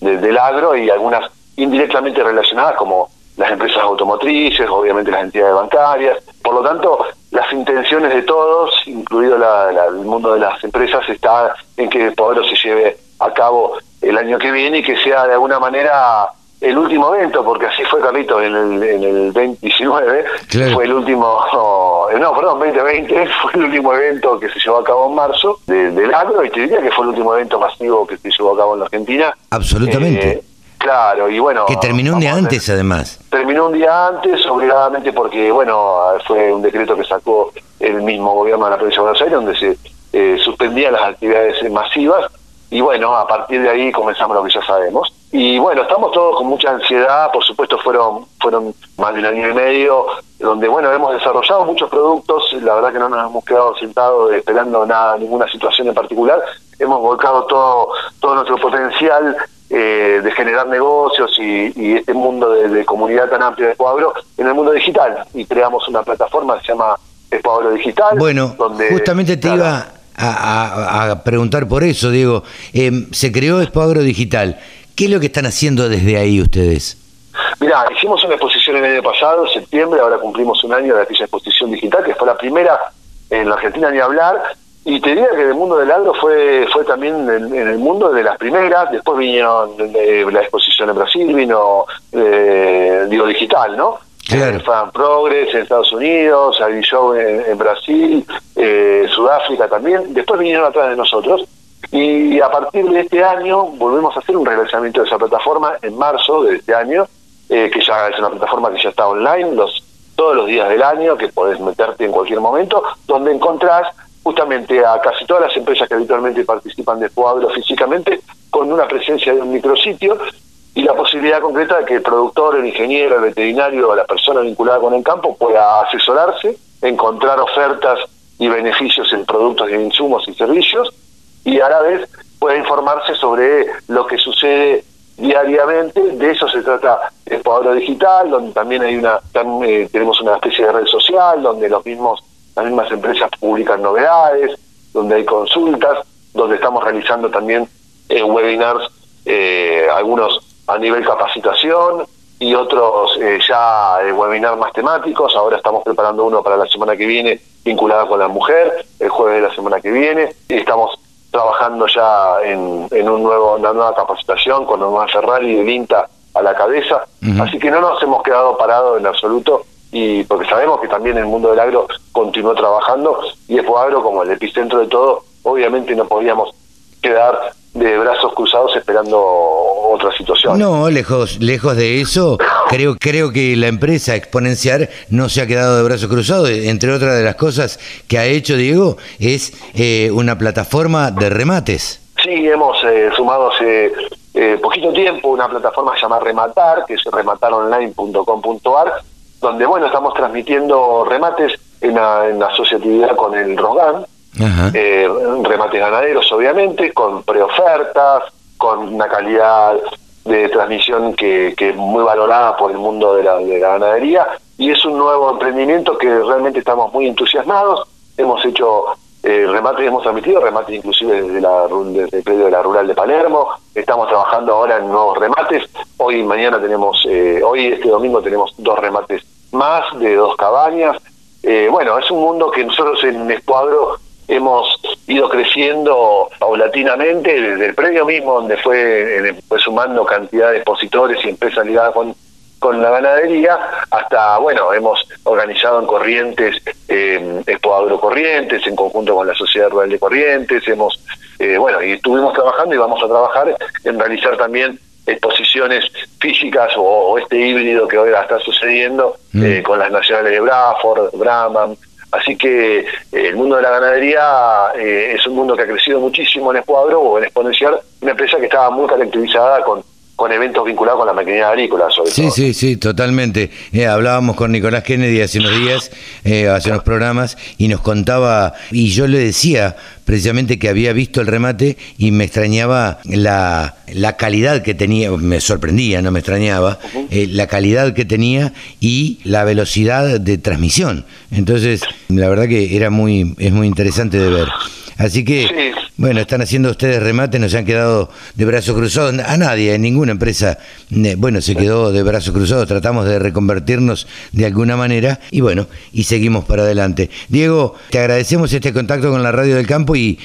del agro y algunas indirectamente relacionadas como las empresas automotrices, obviamente las entidades bancarias. Por lo tanto, las intenciones de todos, incluido el mundo de las empresas, está en que el Poder se lleve a cabo el año que viene y que sea de alguna manera el último evento, porque así fue Carlito en el, en el 2019, fue el último, no, perdón, 2020, fue el último evento que se llevó a cabo en marzo del agro y te diría que fue el último evento masivo que se llevó a cabo en la Argentina. Absolutamente. Eh, claro, y bueno... Que terminó un día antes, además. Terminó un día antes, obligadamente, porque, bueno, fue un decreto que sacó el mismo gobierno de la provincia de Buenos Aires, donde se eh, suspendían las actividades masivas, y bueno, a partir de ahí comenzamos lo que ya sabemos. Y bueno, estamos todos con mucha ansiedad, por supuesto fueron fueron más de un año y medio, donde bueno, hemos desarrollado muchos productos, la verdad que no nos hemos quedado sentados esperando nada, ninguna situación en particular, hemos volcado todo, todo nuestro potencial eh, de generar negocios y, este mundo de, comunidad tan amplio de Ecuador en el mundo digital y creamos una plataforma que se llama Ecuador Digital. Bueno, donde, justamente te iba a, preguntar por eso, Diego. Eh, se creó Expo Digital. ¿Qué es lo que están haciendo desde ahí ustedes? Mirá, hicimos una exposición el año pasado, en septiembre, ahora cumplimos un año de aquella exposición digital, que fue la primera en la Argentina ni hablar, y te diría que el mundo del agro fue fue también en, el mundo de las primeras, después vinieron la exposición en Brasil, vino, eh, digo, digital, ¿no? Claro. Fan Progress en Estados Unidos, Agri Show en, Brasil, eh, Sudáfrica también, después vinieron atrás de nosotros, y a partir de este año volvemos a hacer un regresamiento de esa plataforma en marzo de este año, eh, que ya es una plataforma que ya está online los todos los días del año, que podés meterte en cualquier momento, donde encontrás justamente a casi todas las empresas que habitualmente participan de Cuadro físicamente, con una presencia de un micrositio y la posibilidad concreta de que el productor, el ingeniero, el veterinario o la persona vinculada con el campo pueda asesorarse, encontrar ofertas y beneficios en productos y insumos y servicios y a la vez pueda informarse sobre lo que sucede diariamente. De eso se trata el cuadro digital, donde también hay una eh, tenemos una especie de red social donde los mismos las mismas empresas publican novedades, donde hay consultas, donde estamos realizando también eh, webinars, eh, algunos a nivel capacitación y otros eh, ya webinars más temáticos. Ahora estamos preparando uno para la semana que viene vinculado con la mujer, el jueves de la semana que viene. Y estamos trabajando ya en, en un nuevo, una nueva capacitación con Omar Ferrari y el INTA a la cabeza. Así que no nos hemos quedado parados en absoluto y porque sabemos que también el mundo del agro continuó trabajando y Expo Agro como el epicentro de todo, obviamente no podíamos quedar de brazos cruzados esperando otra situación. No, lejos, lejos de eso, creo, creo que la empresa Exponenciar no se ha quedado de brazos cruzados. Entre otras de las cosas que ha hecho Diego es eh, una plataforma de remates. Sí, hemos eh, sumado hace eh, poquito tiempo una plataforma llamada Rematar, que es remataronline.com.ar, donde bueno estamos transmitiendo remates en, en asociatividad con el Rogan, eh, remates ganaderos obviamente, con preofertas, con una calidad de transmisión que, que es muy valorada por el mundo de la, de la ganadería y es un nuevo emprendimiento que realmente estamos muy entusiasmados. Hemos hecho eh, remates, hemos transmitido remates inclusive desde, la, desde el predio de la rural de Palermo. Estamos trabajando ahora en nuevos remates. Hoy mañana tenemos, eh, hoy este domingo tenemos dos remates más de dos cabañas. Eh, bueno, es un mundo que nosotros en Escuadro hemos ido creciendo paulatinamente desde el predio mismo donde fue, fue sumando cantidad de expositores y empresas ligadas con, con la ganadería hasta, bueno, hemos organizado en Corrientes, eh, Expo Corrientes, en conjunto con la Sociedad Rural de Corrientes, hemos, eh, bueno, y estuvimos trabajando y vamos a trabajar en realizar también exposiciones físicas o, este híbrido que hoy está sucediendo mm. eh, con las nacionales de Braford, Brahman, Así que eh, el mundo de la ganadería eh, es un mundo que ha crecido muchísimo en Escuadro o en Exponencial, una empresa que estaba muy caracterizada con con eventos vinculados con la maquinaria agrícola, sobre sí, todo. Sí, sí, totalmente. Eh, hablábamos con Nicolás Kennedy hace unos días, hace unos programas, y nos contaba, y yo le decía precisamente que había visto el remate y me extrañaba la, la calidad que tenía, me sorprendía, no me extrañaba, la calidad que tenía y la velocidad de transmisión. Entonces, La verdad que era muy, es muy interesante de ver. Así que, bueno, están haciendo ustedes remate, no se han quedado de brazos cruzados. A nadie, en ninguna empresa, bueno, se quedó de brazos cruzados. Tratamos de reconvertirnos de alguna manera y bueno, y seguimos para adelante. Diego, te agradecemos este contacto con la Radio del Campo y,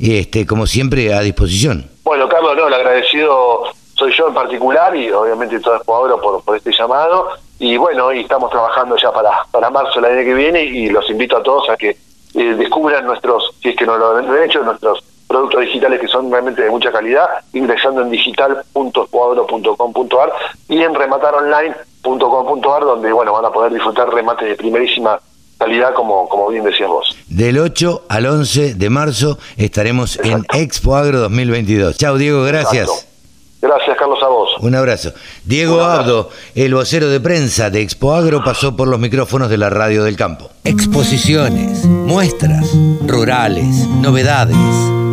este, como siempre, a disposición. Bueno, Carlos, no, el agradecido soy yo en particular y obviamente todo el por, por este llamado. Y bueno, y estamos trabajando ya para, para marzo el año que viene y los invito a todos a que eh, descubran nuestros, si es que no lo han hecho, nuestros productos digitales que son realmente de mucha calidad, ingresando en digital.cuadro.com.ar y en remataronline.com.ar, donde bueno van a poder disfrutar remates de primerísima calidad, como, como bien decías vos. Del 8 al 11 de marzo estaremos en Expo Agro 2022. Chao, Diego, gracias. Gracias, Carlos, a vos. Un abrazo. Diego Abdo, el vocero de prensa de Expo Agro, pasó por los micrófonos de la Radio del Campo. Exposiciones, muestras, rurales, novedades.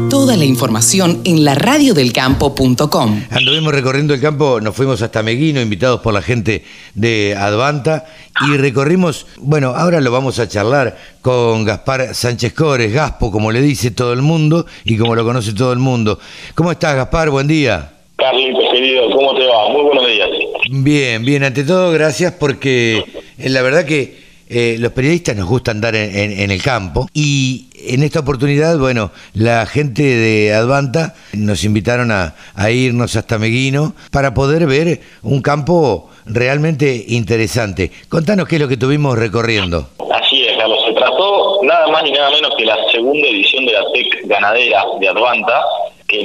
Toda la información en la laradiodelcampo.com. Anduvimos recorriendo el campo, nos fuimos hasta Meguino, invitados por la gente de Advanta, y recorrimos, bueno, ahora lo vamos a charlar con Gaspar Sánchez Cores, Gaspo, como le dice todo el mundo y como lo conoce todo el mundo. ¿Cómo estás, Gaspar? Buen día. Carlitos, querido, ¿cómo te va? Muy buenos días. Bien, bien, ante todo, gracias porque eh, la verdad que eh, los periodistas nos gusta andar en, el campo y en esta oportunidad, bueno, la gente de Advanta nos invitaron a, irnos hasta Meguino para poder ver un campo realmente interesante. Contanos qué es lo que tuvimos recorriendo. Así es, Carlos. Se trató nada más ni nada menos que la segunda edición de la TEC ganadera de Advanta,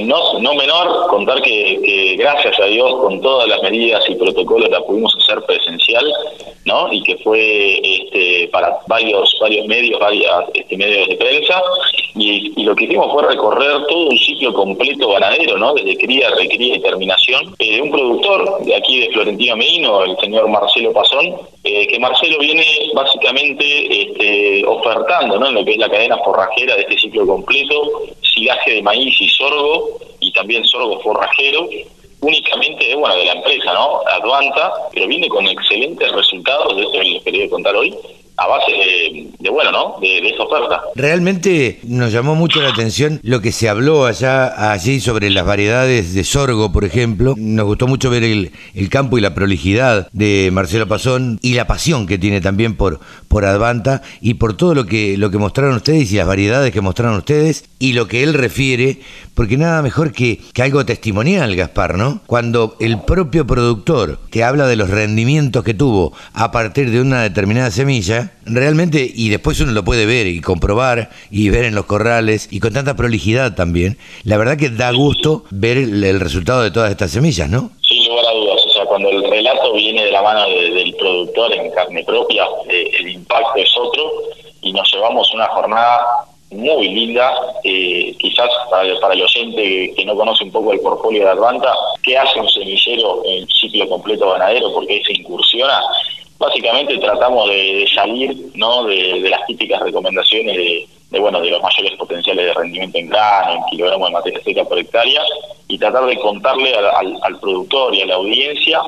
no, no menor contar que, gracias a Dios con todas las medidas y protocolos la pudimos hacer presencial, ¿no? Y que fue este, para varios varios medios, varios este, medios de prensa y, lo que hicimos fue recorrer todo un ciclo completo ganadero, ¿no? Desde cría, recría y terminación eh, de un productor de aquí de Florentino Medino, el señor Marcelo Pasón, eh, que Marcelo viene básicamente este, ofertando, ¿no? En lo que es la cadena forrajera de este ciclo completo, silaje de maíz y sorgo y también sorgo forrajero únicamente bueno, de la empresa, ¿no? Advanta, pero viene con excelentes resultados, de esto les quería contar hoy, a base de, bueno, ¿no? De, esa oferta. Realmente nos llamó mucho la atención lo que se habló allá allí sobre las variedades de sorgo, por ejemplo. Nos gustó mucho ver el, el campo y la prolijidad de Marcelo Pasón y la pasión que tiene también por, por Advanta y por todo lo que, lo que mostraron ustedes y las variedades que mostraron ustedes y lo que él refiere, porque nada mejor que, que algo testimonial, Gaspar, ¿no? Cuando el propio productor te habla de los rendimientos que tuvo a partir de una determinada semilla, realmente, y después uno lo puede ver y comprobar y ver en los corrales y con tanta prolijidad también, la verdad que da gusto ver el, resultado de todas estas semillas, ¿no? Sin lugar a dudas, o sea, cuando el relato viene de la mano del productor en carne propia, eh, el impacto es otro y nos llevamos una jornada muy linda, eh, quizás para, el oyente que no conoce un poco el portfolio de Advanta, ¿qué hace un semillero en ciclo completo ganadero? porque se incursiona? básicamente tratamos de, salir ¿no? De, las típicas recomendaciones de, bueno de los mayores potenciales de rendimiento en grano, en kilogramos de materia seca por hectárea, y tratar de contarle al, productor y a la audiencia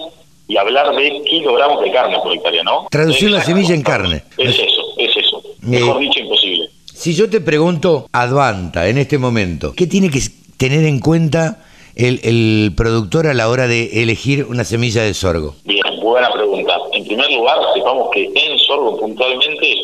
y hablar de kilogramos de carne por hectárea, ¿no? Traducir la semilla en carne. Es eso, es eso. Mejor dicho, imposible. Si yo te pregunto, Advanta, en este momento, ¿qué tiene que tener en cuenta el, el productor a la hora de elegir una semilla de sorgo? Bien, buena pregunta. En primer lugar, sepamos que en sorgo puntualmente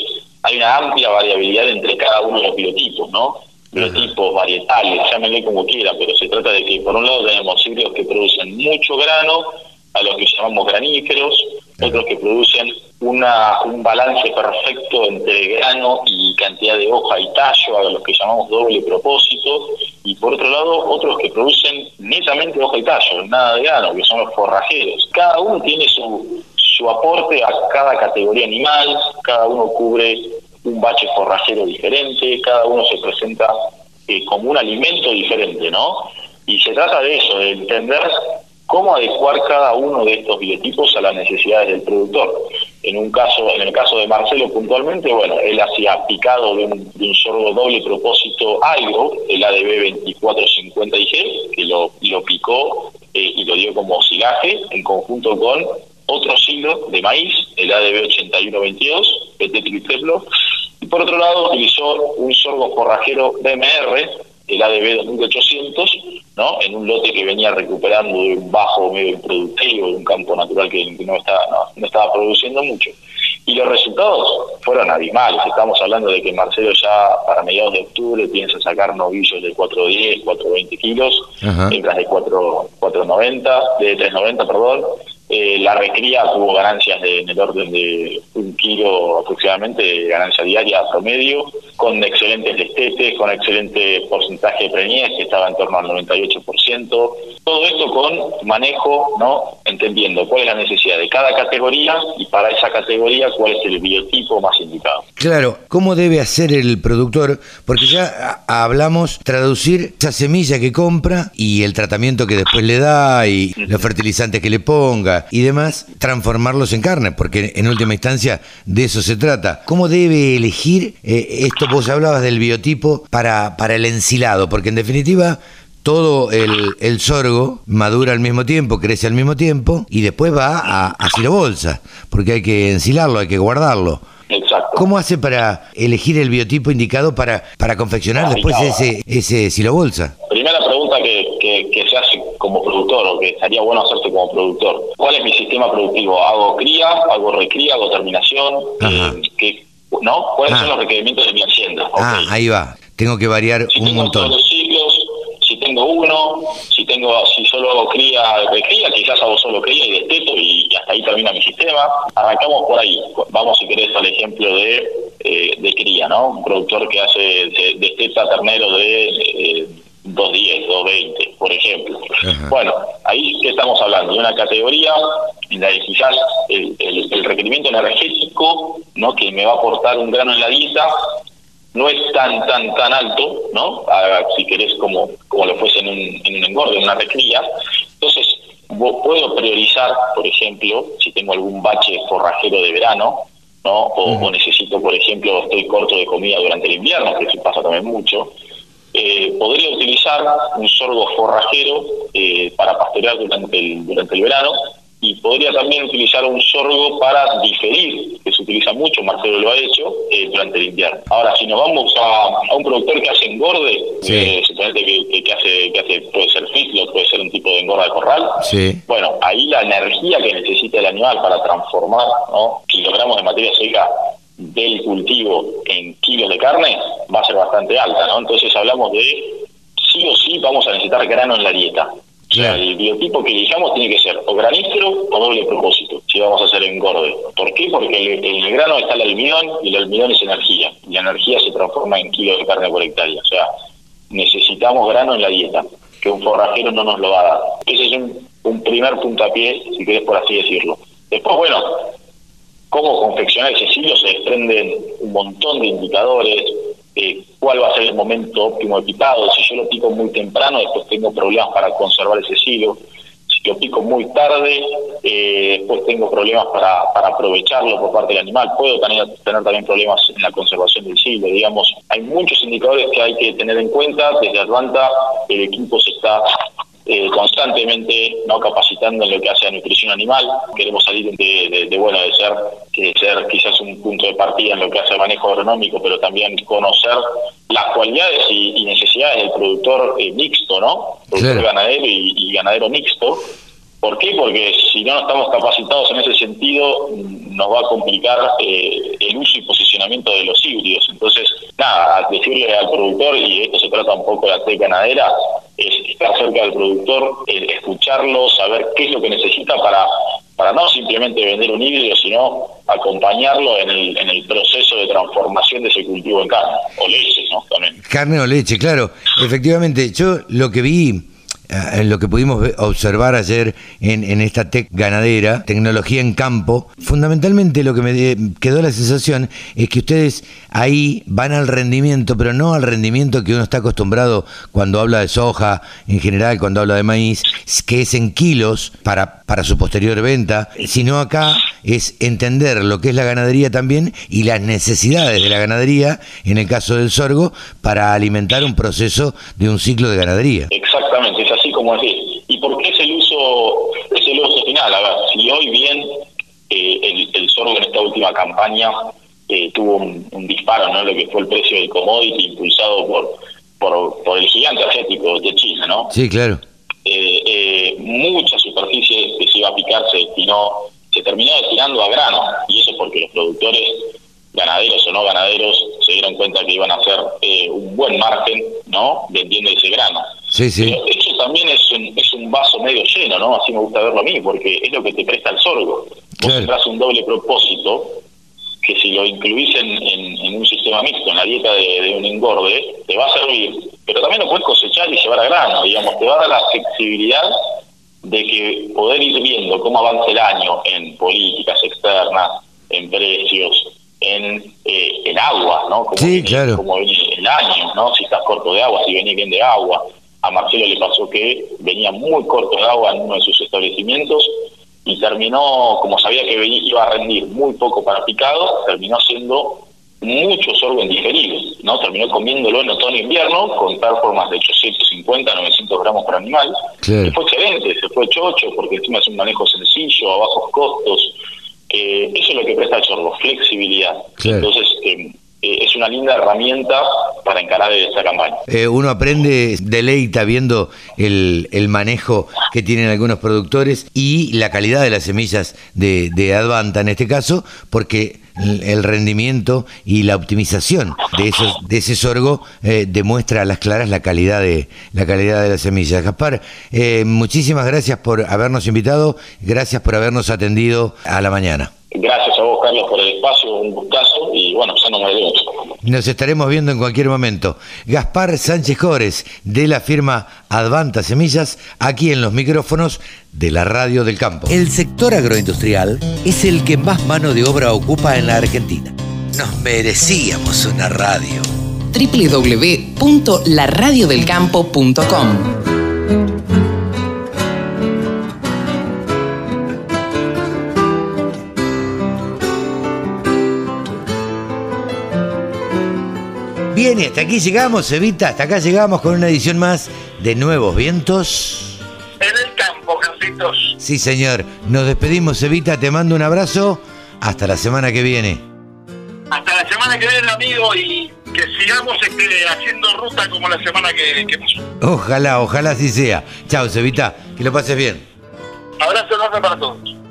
hay una amplia variabilidad entre cada uno de los biotipos, ¿no? Biotipos, varietales, llámenle como quiera, pero se trata de que por un lado tenemos híbridos que producen mucho grano, a los que llamamos graníferos, otros que producen una, un balance perfecto entre grano y cantidad de hoja y tallo, a los que llamamos doble propósito, y por otro lado otros que producen netamente hoja y tallo, nada de grano, que son los forrajeros. Cada uno tiene su, su aporte a cada categoría animal, cada uno cubre un bache forrajero diferente, cada uno se presenta eh, como un alimento diferente, ¿no? Y se trata de eso, de entender cómo adecuar cada uno de estos biotipos a las necesidades del productor. En un caso, en el caso de Marcelo puntualmente, bueno, él hacía picado de un, de sorgo doble propósito algo, el ADB 2450 IG, que lo, picó eh, y lo dio como silaje en conjunto con otro silo de maíz, el ADB 8122, PT y por otro lado utilizó un sorgo forrajero BMR, el ADB 2800, ¿no? en un lote que venía recuperando de un bajo medio improductivo, de un campo natural que no estaba, no, estaba produciendo mucho. Y los resultados fueron abismales. Estamos hablando de que Marcelo ya para mediados de octubre piensa sacar novillos de 410, 420 kilos, mientras de 4, 490, de 390, perdón, eh, la recría tuvo ganancias de, en el orden de un kilo aproximadamente ganancia diaria promedio, con excelentes destetes, con excelente porcentaje de preñez, que estaba en torno al 98%. Todo esto con manejo, ¿no? entendiendo cuál es la necesidad de cada categoría y para esa categoría cuál es el biotipo más indicado. Claro, ¿cómo debe hacer el productor? Porque ya hablamos traducir esa semilla que compra y el tratamiento que después le da y los fertilizantes que le ponga y demás, transformarlos en carne, porque en última instancia de eso se trata. ¿Cómo debe elegir eh, esto? Vos hablabas del biotipo para, para el ensilado, porque en definitiva todo el, sorgo madura al mismo tiempo, crece al mismo tiempo y después va a, a bolsa, porque hay que ensilarlo, hay que guardarlo. Exacto. ¿Cómo hace para elegir el biotipo indicado para, para confeccionar después ese, ese silo bolsa? Primera pregunta que, que, se hace como productor o que estaría bueno hacerse como productor. ¿Cuál es mi sistema productivo? ¿Hago cría? ¿Hago recría? ¿Hago terminación? Eh, ¿No? ¿Cuáles son ah. los requerimientos de mi hacienda? Ah, ahí va. Tengo que variar un montón. Si tengo uno, si tengo, si solo hago cría, recría, quizás hago solo cría y desteto y, hasta ahí termina mi sistema. Arrancamos por ahí. Vamos, si querés, al ejemplo de, eh, de cría, ¿no? Un productor que hace desteta ternero de... Eh, 210, 220, por ejemplo. Bueno, ahí que estamos hablando de una categoría en la que quizás el, requerimiento energético, ¿no? que me va a aportar un grano en la dieta, no es tan tan tan alto, ¿no? si querés como como lo fuese en un, en un engorde, en una recría. Entonces, puedo priorizar, por ejemplo, si tengo algún bache forrajero de verano, ¿no? O, o necesito, por ejemplo, estoy corto de comida durante el invierno, que eso pasa también mucho eh, podría utilizar un sorgo forrajero eh, para pastorear durante el, durante el verano y podría también utilizar un sorgo para diferir, que se utiliza mucho, Marcelo lo ha hecho, eh, durante el invierno. Ahora, si nos vamos a, un productor que hace engorde, eh, que, que, hace, que hace, puede ser feedlot, puede ser un tipo de engorda de corral, bueno, ahí la energía que necesita el animal para transformar ¿no? kilogramos de materia seca del cultivo en kilos de carne va a ser bastante alta, ¿no? Entonces hablamos de sí o sí vamos a necesitar grano en la dieta. O sea, el biotipo que elijamos tiene que ser o granífero o doble propósito, si vamos a hacer engorde. ¿Por qué? Porque en el, grano está el almidón y el almidón es energía. Y la energía se transforma en kilos de carne por hectárea. O sea, necesitamos grano en la dieta, que un forrajero no nos lo va a dar. Ese es un, un primer puntapié, si querés por así decirlo. Después, bueno, cómo confeccionar ese silo se desprenden un montón de indicadores, eh, cuál va a ser el momento óptimo de picado, si yo lo pico muy temprano, después tengo problemas para conservar ese silo, si lo pico muy tarde, eh, después tengo problemas para, aprovecharlo por parte del animal, puedo tener, tener también problemas en la conservación del silo, digamos, hay muchos indicadores que hay que tener en cuenta, desde Atlanta el equipo se está eh, constantemente no capacitando en lo que hace a nutrición animal. Queremos salir de, bueno de ser, de ser quizás un punto de partida en lo que hace al manejo agronómico, pero también conocer las cualidades y, necesidades del productor eh, mixto, ¿no? Productor ganadero y, ganadero mixto. ¿Por qué? Porque si no estamos capacitados en ese sentido, nos va a complicar eh, el uso y posicionamiento de los híbridos. Entonces, nada, decirle al productor, y esto se trata un poco de la técnica ganadera, es estar cerca del productor, escucharlo, saber qué es lo que necesita para, para no simplemente vender un híbrido, sino acompañarlo en el, en el proceso de transformación de ese cultivo en carne, o leche, ¿no? Carne o leche, claro. Efectivamente, yo lo que vi eh, lo que pudimos observar ayer en, esta tech ganadera, tecnología en campo, fundamentalmente lo que me quedó la sensación es que ustedes ahí van al rendimiento, pero no al rendimiento que uno está acostumbrado cuando habla de soja, en general cuando habla de maíz, que es en kilos para, para su posterior venta, sino acá es entender lo que es la ganadería también y las necesidades de la ganadería, en el caso del sorgo, para alimentar un proceso de un ciclo de ganadería. Exactamente, es así como así. ¿Y por qué es el uso, es el uso final? A ver, si hoy bien eh, el, sorgo en esta última campaña eh, tuvo un, disparo, ¿no? Lo que fue el precio del commodity impulsado por, por, por el gigante asiático de China, ¿no? Sí, claro. Eh, mucha superficie que se iba a picar se destinó, se terminó destinando a grano, y eso porque los productores, ganaderos o no ganaderos, se dieron cuenta que iban a hacer eh, un buen margen, ¿no? Vendiendo ese grano. Sí, sí. Pero también es un, es un vaso medio lleno, ¿no? Así me gusta verlo a mí, porque es lo que te presta el sorgo. Vos tendrás un doble propósito que si lo incluís en, en, un sistema mixto, en la dieta de, un engorde, te va a servir, pero también lo puedes cosechar y llevar a grano, digamos, te va a dar la flexibilidad de que poder ir viendo cómo avanza el año en políticas externas, en precios, en, eh, en agua, ¿no? Como sí, claro. Como viene el año, ¿no? Si estás corto de agua, si venís bien de agua. A Marcelo le pasó que venía muy corto de agua en uno de sus establecimientos y terminó, como sabía que iba a rendir muy poco para picado, terminó siendo mucho sorgo en digerido, ¿no? Terminó comiéndolo en otoño e invierno con performance de 850, 900 gramos por animal. Y fue excelente, se fue chocho porque encima es un manejo sencillo, a bajos costos. Eh, eso es lo que presta el sorgo, flexibilidad. Entonces, eh, es una linda herramienta para encarar esta campaña. Eh, uno aprende, deleita viendo el, el, manejo que tienen algunos productores y la calidad de las semillas de, de Advanta en este caso, porque el rendimiento y la optimización de esos de ese sorgo eh, demuestra a las claras la calidad de la calidad de las semillas. Gaspar, muchísimas gracias por habernos invitado, gracias por habernos atendido a la mañana. Gracias a vos, Carlos, por el espacio, un gustazo y bueno, ya nos estaremos viendo en cualquier momento. Gaspar Sánchez Jores, de la firma Advanta Semillas, aquí en los micrófonos de la Radio del Campo. El sector agroindustrial es el que más mano de obra ocupa en la Argentina. Nos merecíamos una radio. www.laradiodelcampo.com Bien, y hasta aquí llegamos, Evita, hasta acá llegamos con una edición más de Nuevos Vientos. En el campo, Carlitos. Sí, señor. Nos despedimos, Evita, te mando un abrazo. Hasta la semana que viene. Hasta la semana que viene, amigo, y que sigamos este, haciendo ruta como la semana que, que pasó. Ojalá, ojalá así sea. Chao, Evita, que lo pases bien. Abrazo enorme para todos.